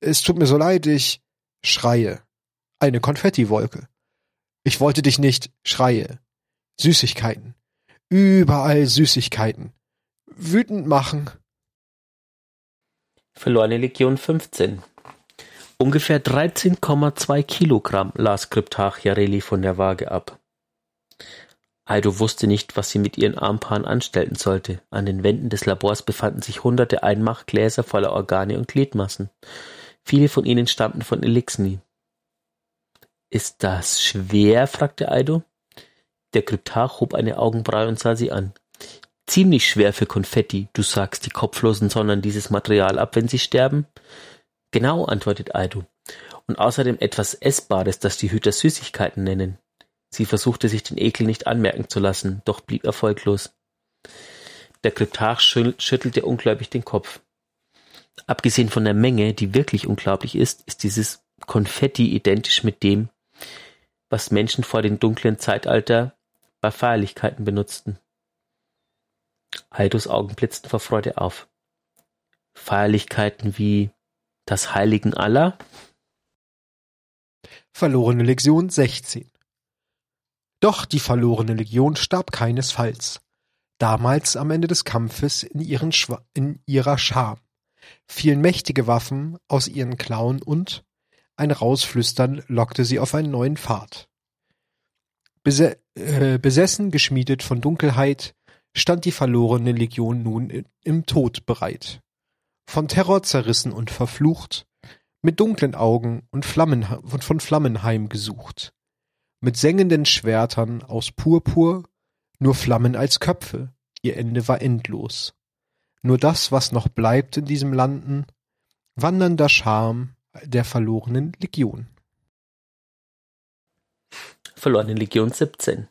Es tut mir so leid, ich schreie. Eine Konfettiwolke. Ich wollte dich nicht schreie. Süßigkeiten. Überall Süßigkeiten. Wütend machen. Verlorene Legion 15. Ungefähr 13,2 Kilogramm las Kryptarchiareli von der Waage ab. Aido wusste nicht, was sie mit ihren Armpaaren anstellen sollte. An den Wänden des Labors befanden sich hunderte Einmachgläser voller Organe und Gliedmassen. Viele von ihnen stammten von Elixni. Ist das schwer? fragte Aido. Der Kryptarch hob eine Augenbraue und sah sie an. Ziemlich schwer für Konfetti. Du sagst, die Kopflosen sondern dieses Material ab, wenn sie sterben? Genau, antwortet Aido. Und außerdem etwas Essbares, das die Hüter Süßigkeiten nennen. Sie versuchte sich den Ekel nicht anmerken zu lassen, doch blieb erfolglos. Der Kryptarch schüttelte ungläubig den Kopf. Abgesehen von der Menge, die wirklich unglaublich ist, ist dieses Konfetti identisch mit dem, was Menschen vor dem dunklen Zeitalter bei Feierlichkeiten benutzten. Aidos Augen blitzten vor Freude auf. Feierlichkeiten wie das Heiligen Allah? Verlorene Lektion 16 doch die verlorene Legion starb keinesfalls. Damals am Ende des Kampfes in, in ihrer Scham fielen mächtige Waffen aus ihren Klauen und ein Rausflüstern lockte sie auf einen neuen Pfad. Bese äh, besessen, geschmiedet von Dunkelheit, stand die verlorene Legion nun im Tod bereit. Von Terror zerrissen und verflucht, mit dunklen Augen und, Flammen, und von Flammen heimgesucht mit sengenden Schwertern aus Purpur, nur Flammen als Köpfe, ihr Ende war endlos. Nur das, was noch bleibt in diesem Landen, wandernder Charme der verlorenen Legion. Verlorene Legion 17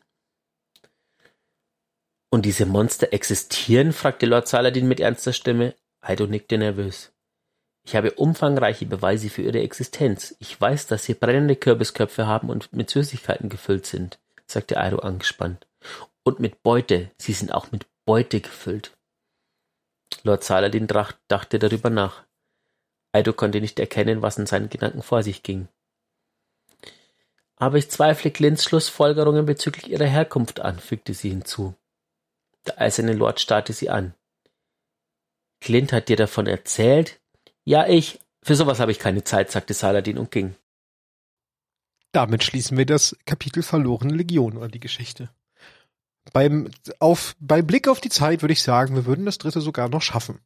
Und diese Monster existieren? fragte Lord Saladin mit ernster Stimme. Aido nickte nervös. Ich habe umfangreiche Beweise für ihre Existenz. Ich weiß, dass sie brennende Kürbisköpfe haben und mit Süßigkeiten gefüllt sind, sagte Airo angespannt. Und mit Beute. Sie sind auch mit Beute gefüllt. Lord Saladin dachte darüber nach. Aido konnte nicht erkennen, was in seinen Gedanken vor sich ging. Aber ich zweifle Glints Schlussfolgerungen bezüglich ihrer Herkunft an, fügte sie hinzu. Der eiserne Lord starrte sie an. Clint hat dir davon erzählt? Ja, ich. Für sowas habe ich keine Zeit, sagte Saladin und ging. Damit schließen wir das Kapitel Verlorene Legion oder die Geschichte. Beim, auf, bei Blick auf die Zeit würde ich sagen, wir würden das dritte sogar noch schaffen.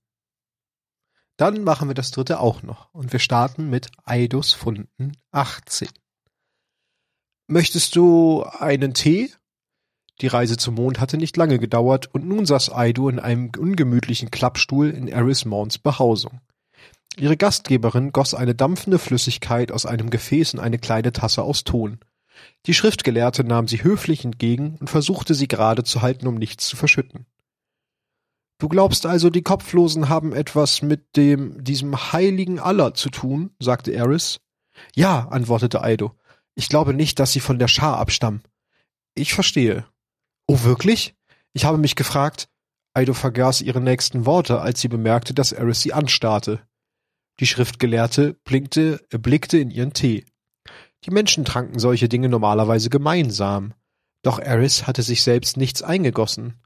Dann machen wir das dritte auch noch und wir starten mit Eidos Funden 18. Möchtest du einen Tee? Die Reise zum Mond hatte nicht lange gedauert und nun saß Aido in einem ungemütlichen Klappstuhl in Eris Mounts Behausung. Ihre Gastgeberin goss eine dampfende Flüssigkeit aus einem Gefäß in eine kleine Tasse aus Ton. Die Schriftgelehrte nahm sie höflich entgegen und versuchte sie gerade zu halten, um nichts zu verschütten. Du glaubst also, die Kopflosen haben etwas mit dem, diesem heiligen Allah zu tun? sagte Eris. Ja, antwortete Aido. Ich glaube nicht, dass sie von der Schar abstammen. Ich verstehe. Oh, wirklich? Ich habe mich gefragt. Aido vergaß ihre nächsten Worte, als sie bemerkte, dass Eris sie anstarrte. Die Schriftgelehrte blinkte, blickte in ihren Tee. Die Menschen tranken solche Dinge normalerweise gemeinsam. Doch Eris hatte sich selbst nichts eingegossen.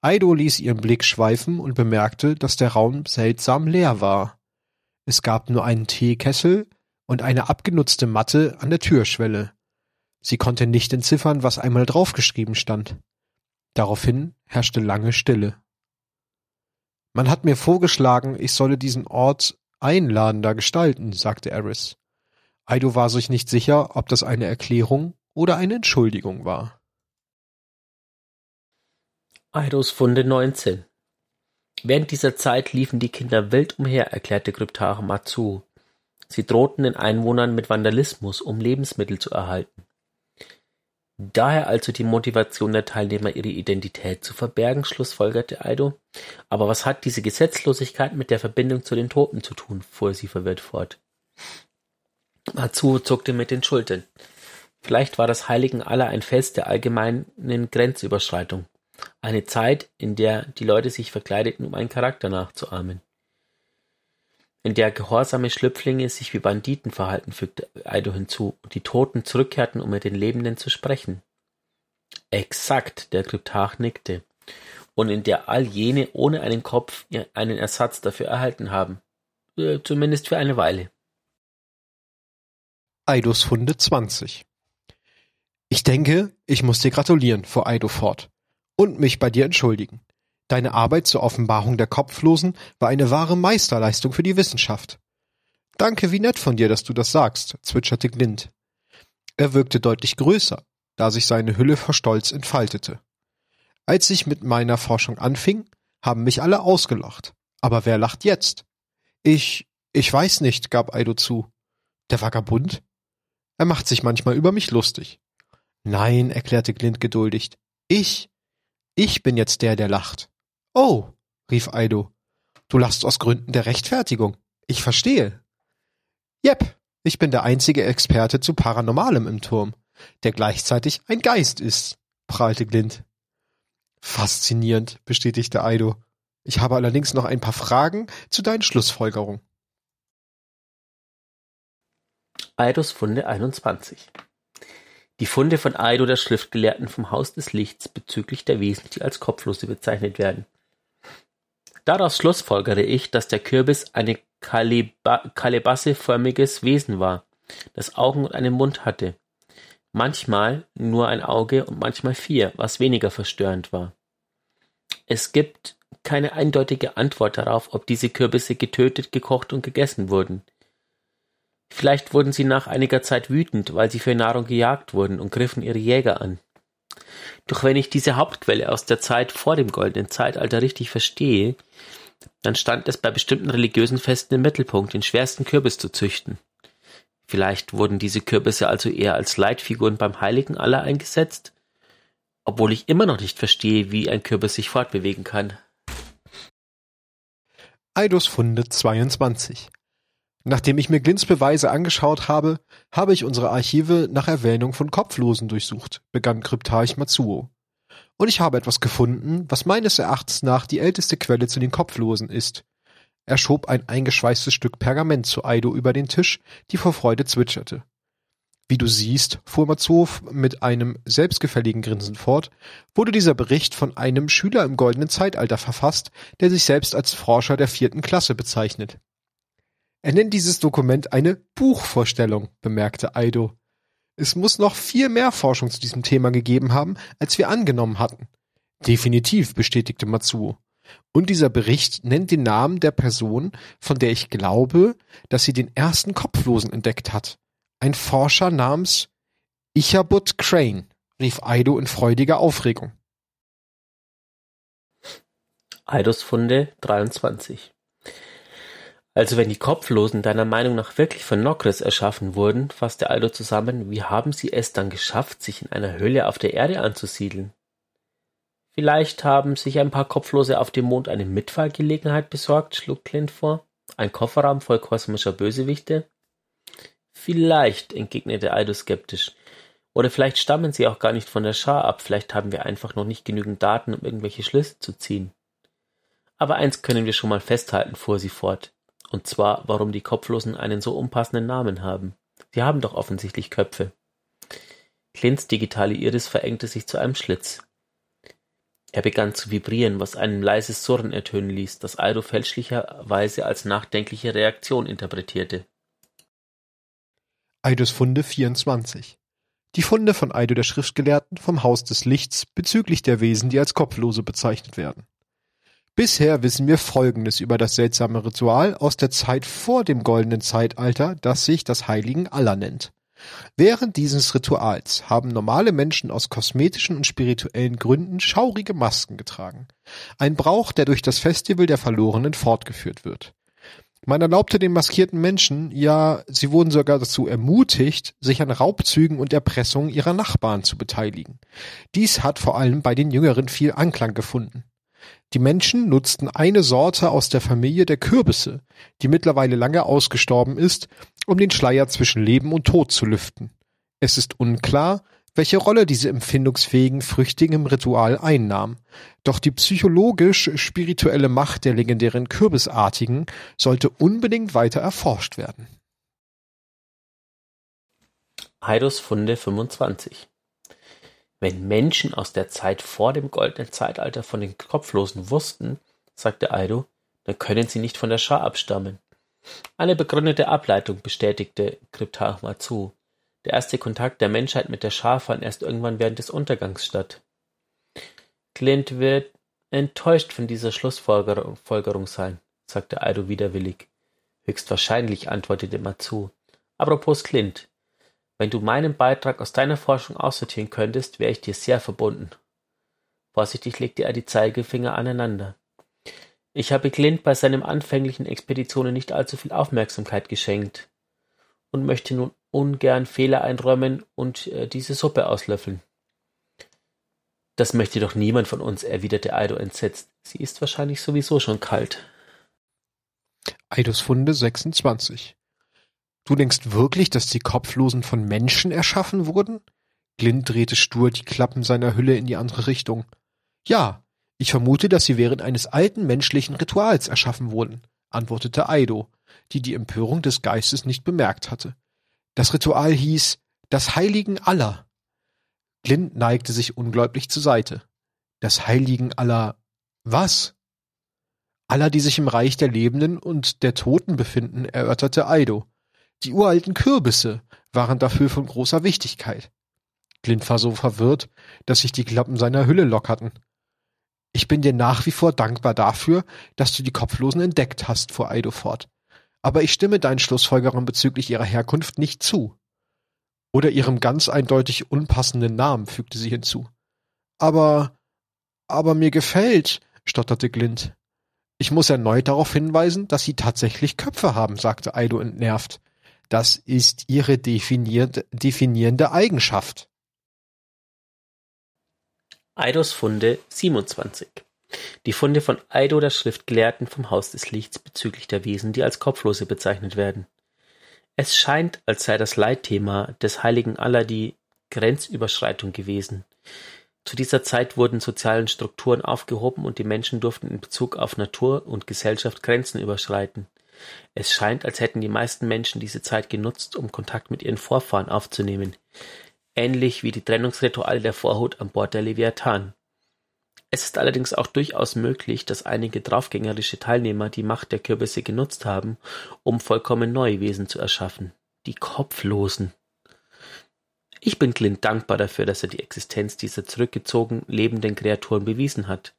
Aido ließ ihren Blick schweifen und bemerkte, dass der Raum seltsam leer war. Es gab nur einen Teekessel und eine abgenutzte Matte an der Türschwelle. Sie konnte nicht entziffern, was einmal draufgeschrieben stand. Daraufhin herrschte lange Stille. Man hat mir vorgeschlagen, ich solle diesen Ort einladender gestalten, sagte Eris. Aido war sich nicht sicher, ob das eine Erklärung oder eine Entschuldigung war. Eidos Funde 19 Während dieser Zeit liefen die Kinder wild umher, erklärte Kryptar Matsu. Sie drohten den Einwohnern mit Vandalismus, um Lebensmittel zu erhalten. Daher also die Motivation der Teilnehmer, ihre Identität zu verbergen, schlussfolgerte Aido. Aber was hat diese Gesetzlosigkeit mit der Verbindung zu den Toten zu tun? fuhr sie verwirrt fort. Matsu zuckte mit den Schultern. Vielleicht war das Heiligen aller ein Fest der allgemeinen Grenzüberschreitung. Eine Zeit, in der die Leute sich verkleideten, um einen Charakter nachzuahmen. In der gehorsame Schlüpflinge sich wie Banditen verhalten, fügte Aido hinzu, und die Toten zurückkehrten, um mit den Lebenden zu sprechen. Exakt, der Kryptarch nickte. Und in der all jene ohne einen Kopf einen Ersatz dafür erhalten haben. Äh, zumindest für eine Weile. Aidos Funde 20 Ich denke, ich muss dir gratulieren, fuhr Aido fort und mich bei dir entschuldigen. Deine Arbeit zur Offenbarung der Kopflosen war eine wahre Meisterleistung für die Wissenschaft. Danke, wie nett von dir, dass du das sagst, zwitscherte Glint. Er wirkte deutlich größer, da sich seine Hülle vor Stolz entfaltete. Als ich mit meiner Forschung anfing, haben mich alle ausgelacht. Aber wer lacht jetzt? Ich, ich weiß nicht, gab Aido zu. Der Vagabund? Er macht sich manchmal über mich lustig. Nein, erklärte Glint geduldig. Ich, ich bin jetzt der, der lacht. Oh, rief Aido. Du lachst aus Gründen der Rechtfertigung. Ich verstehe. Jep, ich bin der einzige Experte zu Paranormalem im Turm, der gleichzeitig ein Geist ist, prahlte Glint. Faszinierend, bestätigte Aido. Ich habe allerdings noch ein paar Fragen zu deinen Schlussfolgerungen. Eidos Funde 21 die Funde von Aido der Schriftgelehrten vom Haus des Lichts bezüglich der Wesen, die als Kopflose bezeichnet werden. Daraus schlussfolgere ich, dass der Kürbis ein kalebasseformiges Wesen war, das Augen und einen Mund hatte. Manchmal nur ein Auge und manchmal vier, was weniger verstörend war. Es gibt keine eindeutige Antwort darauf, ob diese Kürbisse getötet, gekocht und gegessen wurden. Vielleicht wurden sie nach einiger Zeit wütend, weil sie für Nahrung gejagt wurden und griffen ihre Jäger an. Doch wenn ich diese Hauptquelle aus der Zeit vor dem goldenen Zeitalter richtig verstehe, dann stand es bei bestimmten religiösen Festen im Mittelpunkt, den schwersten Kürbis zu züchten. Vielleicht wurden diese Kürbisse also eher als Leitfiguren beim Heiligen Allah eingesetzt, obwohl ich immer noch nicht verstehe, wie ein Kürbis sich fortbewegen kann. Eidos Funde 22 Nachdem ich mir Glints Beweise angeschaut habe, habe ich unsere Archive nach Erwähnung von Kopflosen durchsucht, begann Kryptarch Matsuo. Und ich habe etwas gefunden, was meines Erachtens nach die älteste Quelle zu den Kopflosen ist. Er schob ein eingeschweißtes Stück Pergament zu Aido über den Tisch, die vor Freude zwitscherte. Wie du siehst, fuhr Matsuo mit einem selbstgefälligen Grinsen fort, wurde dieser Bericht von einem Schüler im goldenen Zeitalter verfasst, der sich selbst als Forscher der vierten Klasse bezeichnet. Er nennt dieses Dokument eine Buchvorstellung, bemerkte Aido. Es muss noch viel mehr Forschung zu diesem Thema gegeben haben, als wir angenommen hatten. Definitiv, bestätigte Matsuo. Und dieser Bericht nennt den Namen der Person, von der ich glaube, dass sie den ersten Kopflosen entdeckt hat. Ein Forscher namens Ichabod Crane, rief Aido in freudiger Aufregung. Eidos Funde 23 Also wenn die Kopflosen deiner Meinung nach wirklich von Nokris erschaffen wurden, fasste Aldo zusammen, wie haben sie es dann geschafft, sich in einer Höhle auf der Erde anzusiedeln? Vielleicht haben sich ein paar Kopflose auf dem Mond eine Mitfahrgelegenheit besorgt, schlug Clint vor. Ein Kofferraum voll kosmischer Bösewichte? Vielleicht, entgegnete Aldo skeptisch. Oder vielleicht stammen sie auch gar nicht von der Schar ab, vielleicht haben wir einfach noch nicht genügend Daten, um irgendwelche Schlüsse zu ziehen. Aber eins können wir schon mal festhalten, fuhr sie fort. Und zwar, warum die Kopflosen einen so unpassenden Namen haben. Sie haben doch offensichtlich Köpfe. Clints digitale Iris verengte sich zu einem Schlitz. Er begann zu vibrieren, was ein leises Surren ertönen ließ, das Aldo fälschlicherweise als nachdenkliche Reaktion interpretierte. Eidos Funde 24 Die Funde von Eido der Schriftgelehrten vom Haus des Lichts bezüglich der Wesen, die als Kopflose bezeichnet werden. Bisher wissen wir Folgendes über das seltsame Ritual aus der Zeit vor dem Goldenen Zeitalter, das sich das Heiligen Allah nennt. Während dieses Rituals haben normale Menschen aus kosmetischen und spirituellen Gründen schaurige Masken getragen. Ein Brauch, der durch das Festival der Verlorenen fortgeführt wird. Man erlaubte den maskierten Menschen, ja, sie wurden sogar dazu ermutigt, sich an Raubzügen und Erpressungen ihrer Nachbarn zu beteiligen. Dies hat vor allem bei den Jüngeren viel Anklang gefunden. Die Menschen nutzten eine Sorte aus der Familie der Kürbisse, die mittlerweile lange ausgestorben ist, um den Schleier zwischen Leben und Tod zu lüften. Es ist unklar, welche Rolle diese empfindungsfähigen Früchte im Ritual einnahm. Doch die psychologisch-spirituelle Macht der legendären Kürbisartigen sollte unbedingt weiter erforscht werden. Heidos Funde 25 wenn Menschen aus der Zeit vor dem Goldenen Zeitalter von den Kopflosen wussten, sagte Aido, dann können sie nicht von der Schar abstammen. Eine begründete Ableitung bestätigte Kryptarch zu. Der erste Kontakt der Menschheit mit der Schar fand erst irgendwann während des Untergangs statt. Clint wird enttäuscht von dieser Schlussfolgerung sein, sagte Aido widerwillig. Höchstwahrscheinlich, antwortete Matsu. Apropos Clint, wenn du meinen Beitrag aus deiner Forschung aussortieren könntest, wäre ich dir sehr verbunden. Vorsichtig legte er die Zeigefinger aneinander. Ich habe Clint bei seinen anfänglichen Expeditionen nicht allzu viel Aufmerksamkeit geschenkt und möchte nun ungern Fehler einräumen und äh, diese Suppe auslöffeln. Das möchte doch niemand von uns, erwiderte Aido entsetzt. Sie ist wahrscheinlich sowieso schon kalt. Eidos Funde 26 Du denkst wirklich, dass die Kopflosen von Menschen erschaffen wurden? Glint drehte stur die Klappen seiner Hülle in die andere Richtung. Ja, ich vermute, dass sie während eines alten menschlichen Rituals erschaffen wurden, antwortete Aido, die die Empörung des Geistes nicht bemerkt hatte. Das Ritual hieß das Heiligen aller. Glint neigte sich ungläubig zur Seite. Das Heiligen aller was? Aller, die sich im Reich der Lebenden und der Toten befinden, erörterte Aido. Die uralten Kürbisse waren dafür von großer Wichtigkeit. Clint war so verwirrt, dass sich die Klappen seiner Hülle lockerten. Ich bin dir nach wie vor dankbar dafür, dass du die Kopflosen entdeckt hast, fuhr Aido fort. Aber ich stimme deinen Schlussfolgerungen bezüglich ihrer Herkunft nicht zu. Oder ihrem ganz eindeutig unpassenden Namen, fügte sie hinzu. Aber, aber mir gefällt, stotterte Glint. Ich muss erneut darauf hinweisen, dass sie tatsächlich Köpfe haben, sagte Aido entnervt. Das ist ihre definierende Eigenschaft. Eidos Funde 27 Die Funde von Eido der Schriftgelehrten vom Haus des Lichts bezüglich der Wesen, die als Kopflose bezeichnet werden. Es scheint, als sei das Leitthema des heiligen Allah die Grenzüberschreitung gewesen. Zu dieser Zeit wurden sozialen Strukturen aufgehoben und die Menschen durften in Bezug auf Natur und Gesellschaft Grenzen überschreiten. Es scheint, als hätten die meisten Menschen diese Zeit genutzt, um Kontakt mit ihren Vorfahren aufzunehmen, ähnlich wie die Trennungsrituale der Vorhut an Bord der Leviathan. Es ist allerdings auch durchaus möglich, dass einige draufgängerische Teilnehmer die Macht der Kürbisse genutzt haben, um vollkommen neue Wesen zu erschaffen. Die Kopflosen. Ich bin Clint dankbar dafür, dass er die Existenz dieser zurückgezogen lebenden Kreaturen bewiesen hat.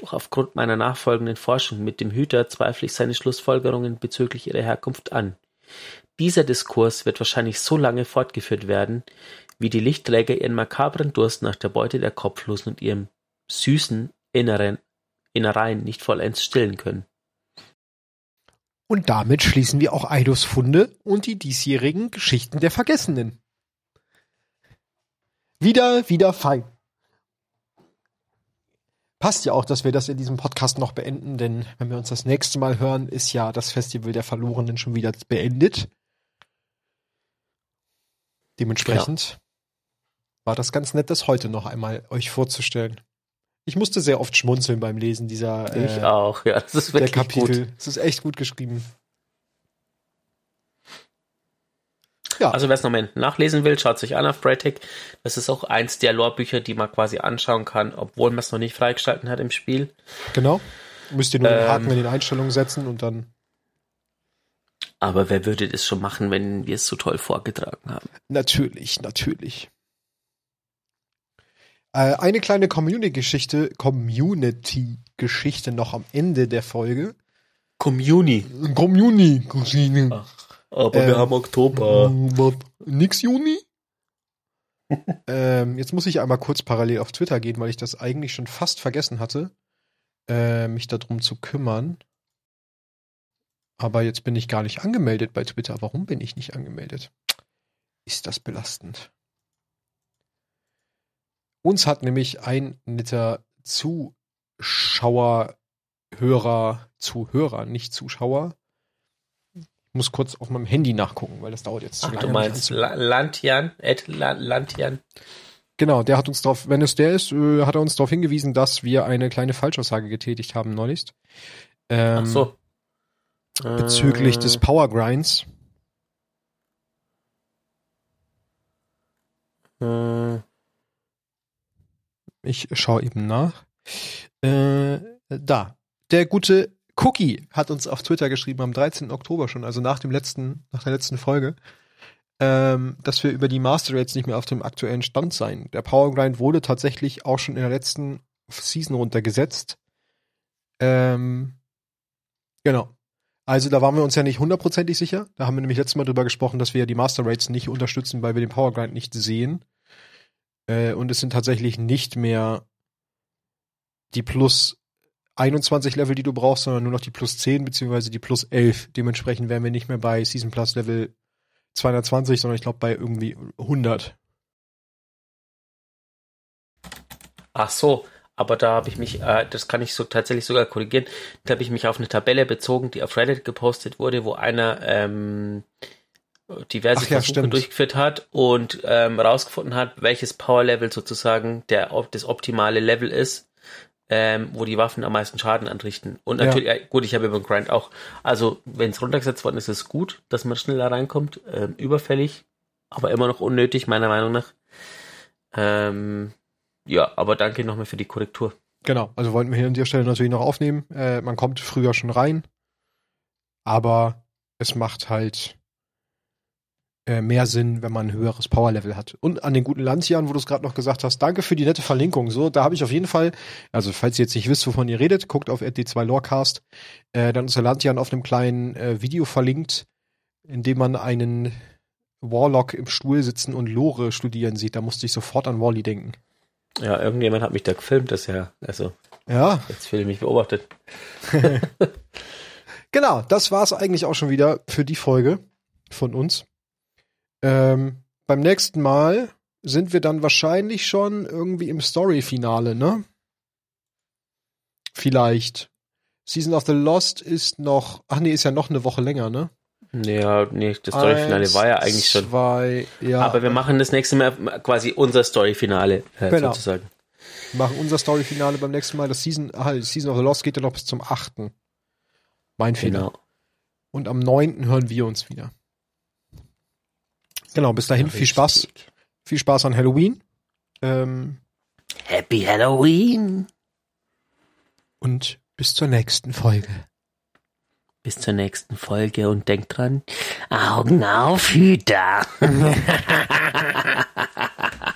Doch aufgrund meiner nachfolgenden Forschung mit dem Hüter zweifle ich seine Schlussfolgerungen bezüglich ihrer Herkunft an. Dieser Diskurs wird wahrscheinlich so lange fortgeführt werden, wie die Lichtträger ihren makabren Durst nach der Beute der Kopflosen und ihrem süßen Inneren, Innereien nicht vollends stillen können. Und damit schließen wir auch Eidos Funde und die diesjährigen Geschichten der Vergessenen. Wieder, wieder fein. Passt ja auch, dass wir das in diesem Podcast noch beenden, denn wenn wir uns das nächste Mal hören, ist ja das Festival der Verlorenen schon wieder beendet. Dementsprechend ja. war das ganz nett, das heute noch einmal euch vorzustellen. Ich musste sehr oft schmunzeln beim Lesen dieser ich äh, auch, ja, das ist wirklich der Kapitel. Es ist echt gut geschrieben. Ja. Also wer es nochmal nachlesen will, schaut sich an auf Braytech. Das ist auch eins der Lore-Bücher, die man quasi anschauen kann, obwohl man es noch nicht freigeschalten hat im Spiel. Genau. Müsst ihr nur den Haken ähm, in den Einstellungen setzen und dann. Aber wer würde das schon machen, wenn wir es so toll vorgetragen haben? Natürlich, natürlich. Äh, eine kleine Community-Geschichte, Community-Geschichte noch am Ende der Folge. Community. Community. Aber ähm, wir haben Oktober. Nix Juni? ähm, jetzt muss ich einmal kurz parallel auf Twitter gehen, weil ich das eigentlich schon fast vergessen hatte, äh, mich darum zu kümmern. Aber jetzt bin ich gar nicht angemeldet bei Twitter. Warum bin ich nicht angemeldet? Ist das belastend? Uns hat nämlich ein netter Zuschauer, Hörer, Zuhörer, nicht Zuschauer. Ich muss kurz auf meinem Handy nachgucken, weil das dauert jetzt zu Ach, lange. Du meinst Lantian, Ed Lantian. Genau, der hat uns darauf, wenn es der ist, äh, hat er uns darauf hingewiesen, dass wir eine kleine Falschaussage getätigt haben neulich. Ähm, Ach so. Bezüglich äh, des Power Grinds. Äh, ich schaue eben nach. Äh, da. Der gute Cookie hat uns auf Twitter geschrieben am 13. Oktober schon, also nach dem letzten, nach der letzten Folge, ähm, dass wir über die Master Rates nicht mehr auf dem aktuellen Stand seien. Der Power Grind wurde tatsächlich auch schon in der letzten Season runtergesetzt. Ähm, genau. Also da waren wir uns ja nicht hundertprozentig sicher. Da haben wir nämlich letztes Mal drüber gesprochen, dass wir die Master Rates nicht unterstützen, weil wir den Power Grind nicht sehen. Äh, und es sind tatsächlich nicht mehr die plus 21 Level, die du brauchst, sondern nur noch die plus 10 beziehungsweise die plus 11. Dementsprechend wären wir nicht mehr bei Season Plus Level 220, sondern ich glaube bei irgendwie 100. Ach so, aber da habe ich mich, äh, das kann ich so tatsächlich sogar korrigieren, da habe ich mich auf eine Tabelle bezogen, die auf Reddit gepostet wurde, wo einer ähm, diverse Ach, ja, Versuche stimmt. durchgeführt hat und ähm, rausgefunden hat, welches Power Level sozusagen der das optimale Level ist, ähm, wo die Waffen am meisten Schaden anrichten. Und natürlich, ja. gut, ich habe über den Grind auch, also wenn es runtergesetzt worden ist, ist es gut, dass man schneller reinkommt, ähm, überfällig, aber immer noch unnötig, meiner Meinung nach. Ähm, ja, aber danke nochmal für die Korrektur. Genau, also wollten wir hier an der Stelle natürlich noch aufnehmen. Äh, man kommt früher schon rein, aber es macht halt äh, mehr Sinn, wenn man ein höheres Powerlevel hat. Und an den guten Lantian, wo du es gerade noch gesagt hast, danke für die nette Verlinkung. So, da habe ich auf jeden Fall, also falls ihr jetzt nicht wisst, wovon ihr redet, guckt auf RD2 Lorecast. Äh, dann ist der Lantian auf einem kleinen äh, Video verlinkt, in dem man einen Warlock im Stuhl sitzen und Lore studieren sieht. Da musste ich sofort an Wally denken. Ja, irgendjemand hat mich da gefilmt, das ja, also. Ja. Jetzt fühle ich mich beobachtet. genau, das war es eigentlich auch schon wieder für die Folge von uns. Ähm, beim nächsten Mal sind wir dann wahrscheinlich schon irgendwie im Story-Finale, ne? Vielleicht. Season of the Lost ist noch, ach nee, ist ja noch eine Woche länger, ne? Ja, nee, das Story-Finale war ja eigentlich schon. Zwei, ja. Aber wir machen das nächste Mal quasi unser Story-Finale, äh, genau. sozusagen. Wir machen unser Story-Finale beim nächsten Mal. Das Season, ah, Season of the Lost geht ja noch bis zum 8. Mein Fehler. Genau. Und am 9. hören wir uns wieder. Genau, bis dahin viel Spaß. Viel Spaß an Halloween. Ähm, Happy Halloween. Und bis zur nächsten Folge. Bis zur nächsten Folge und denkt dran, Augen auf, Hüter.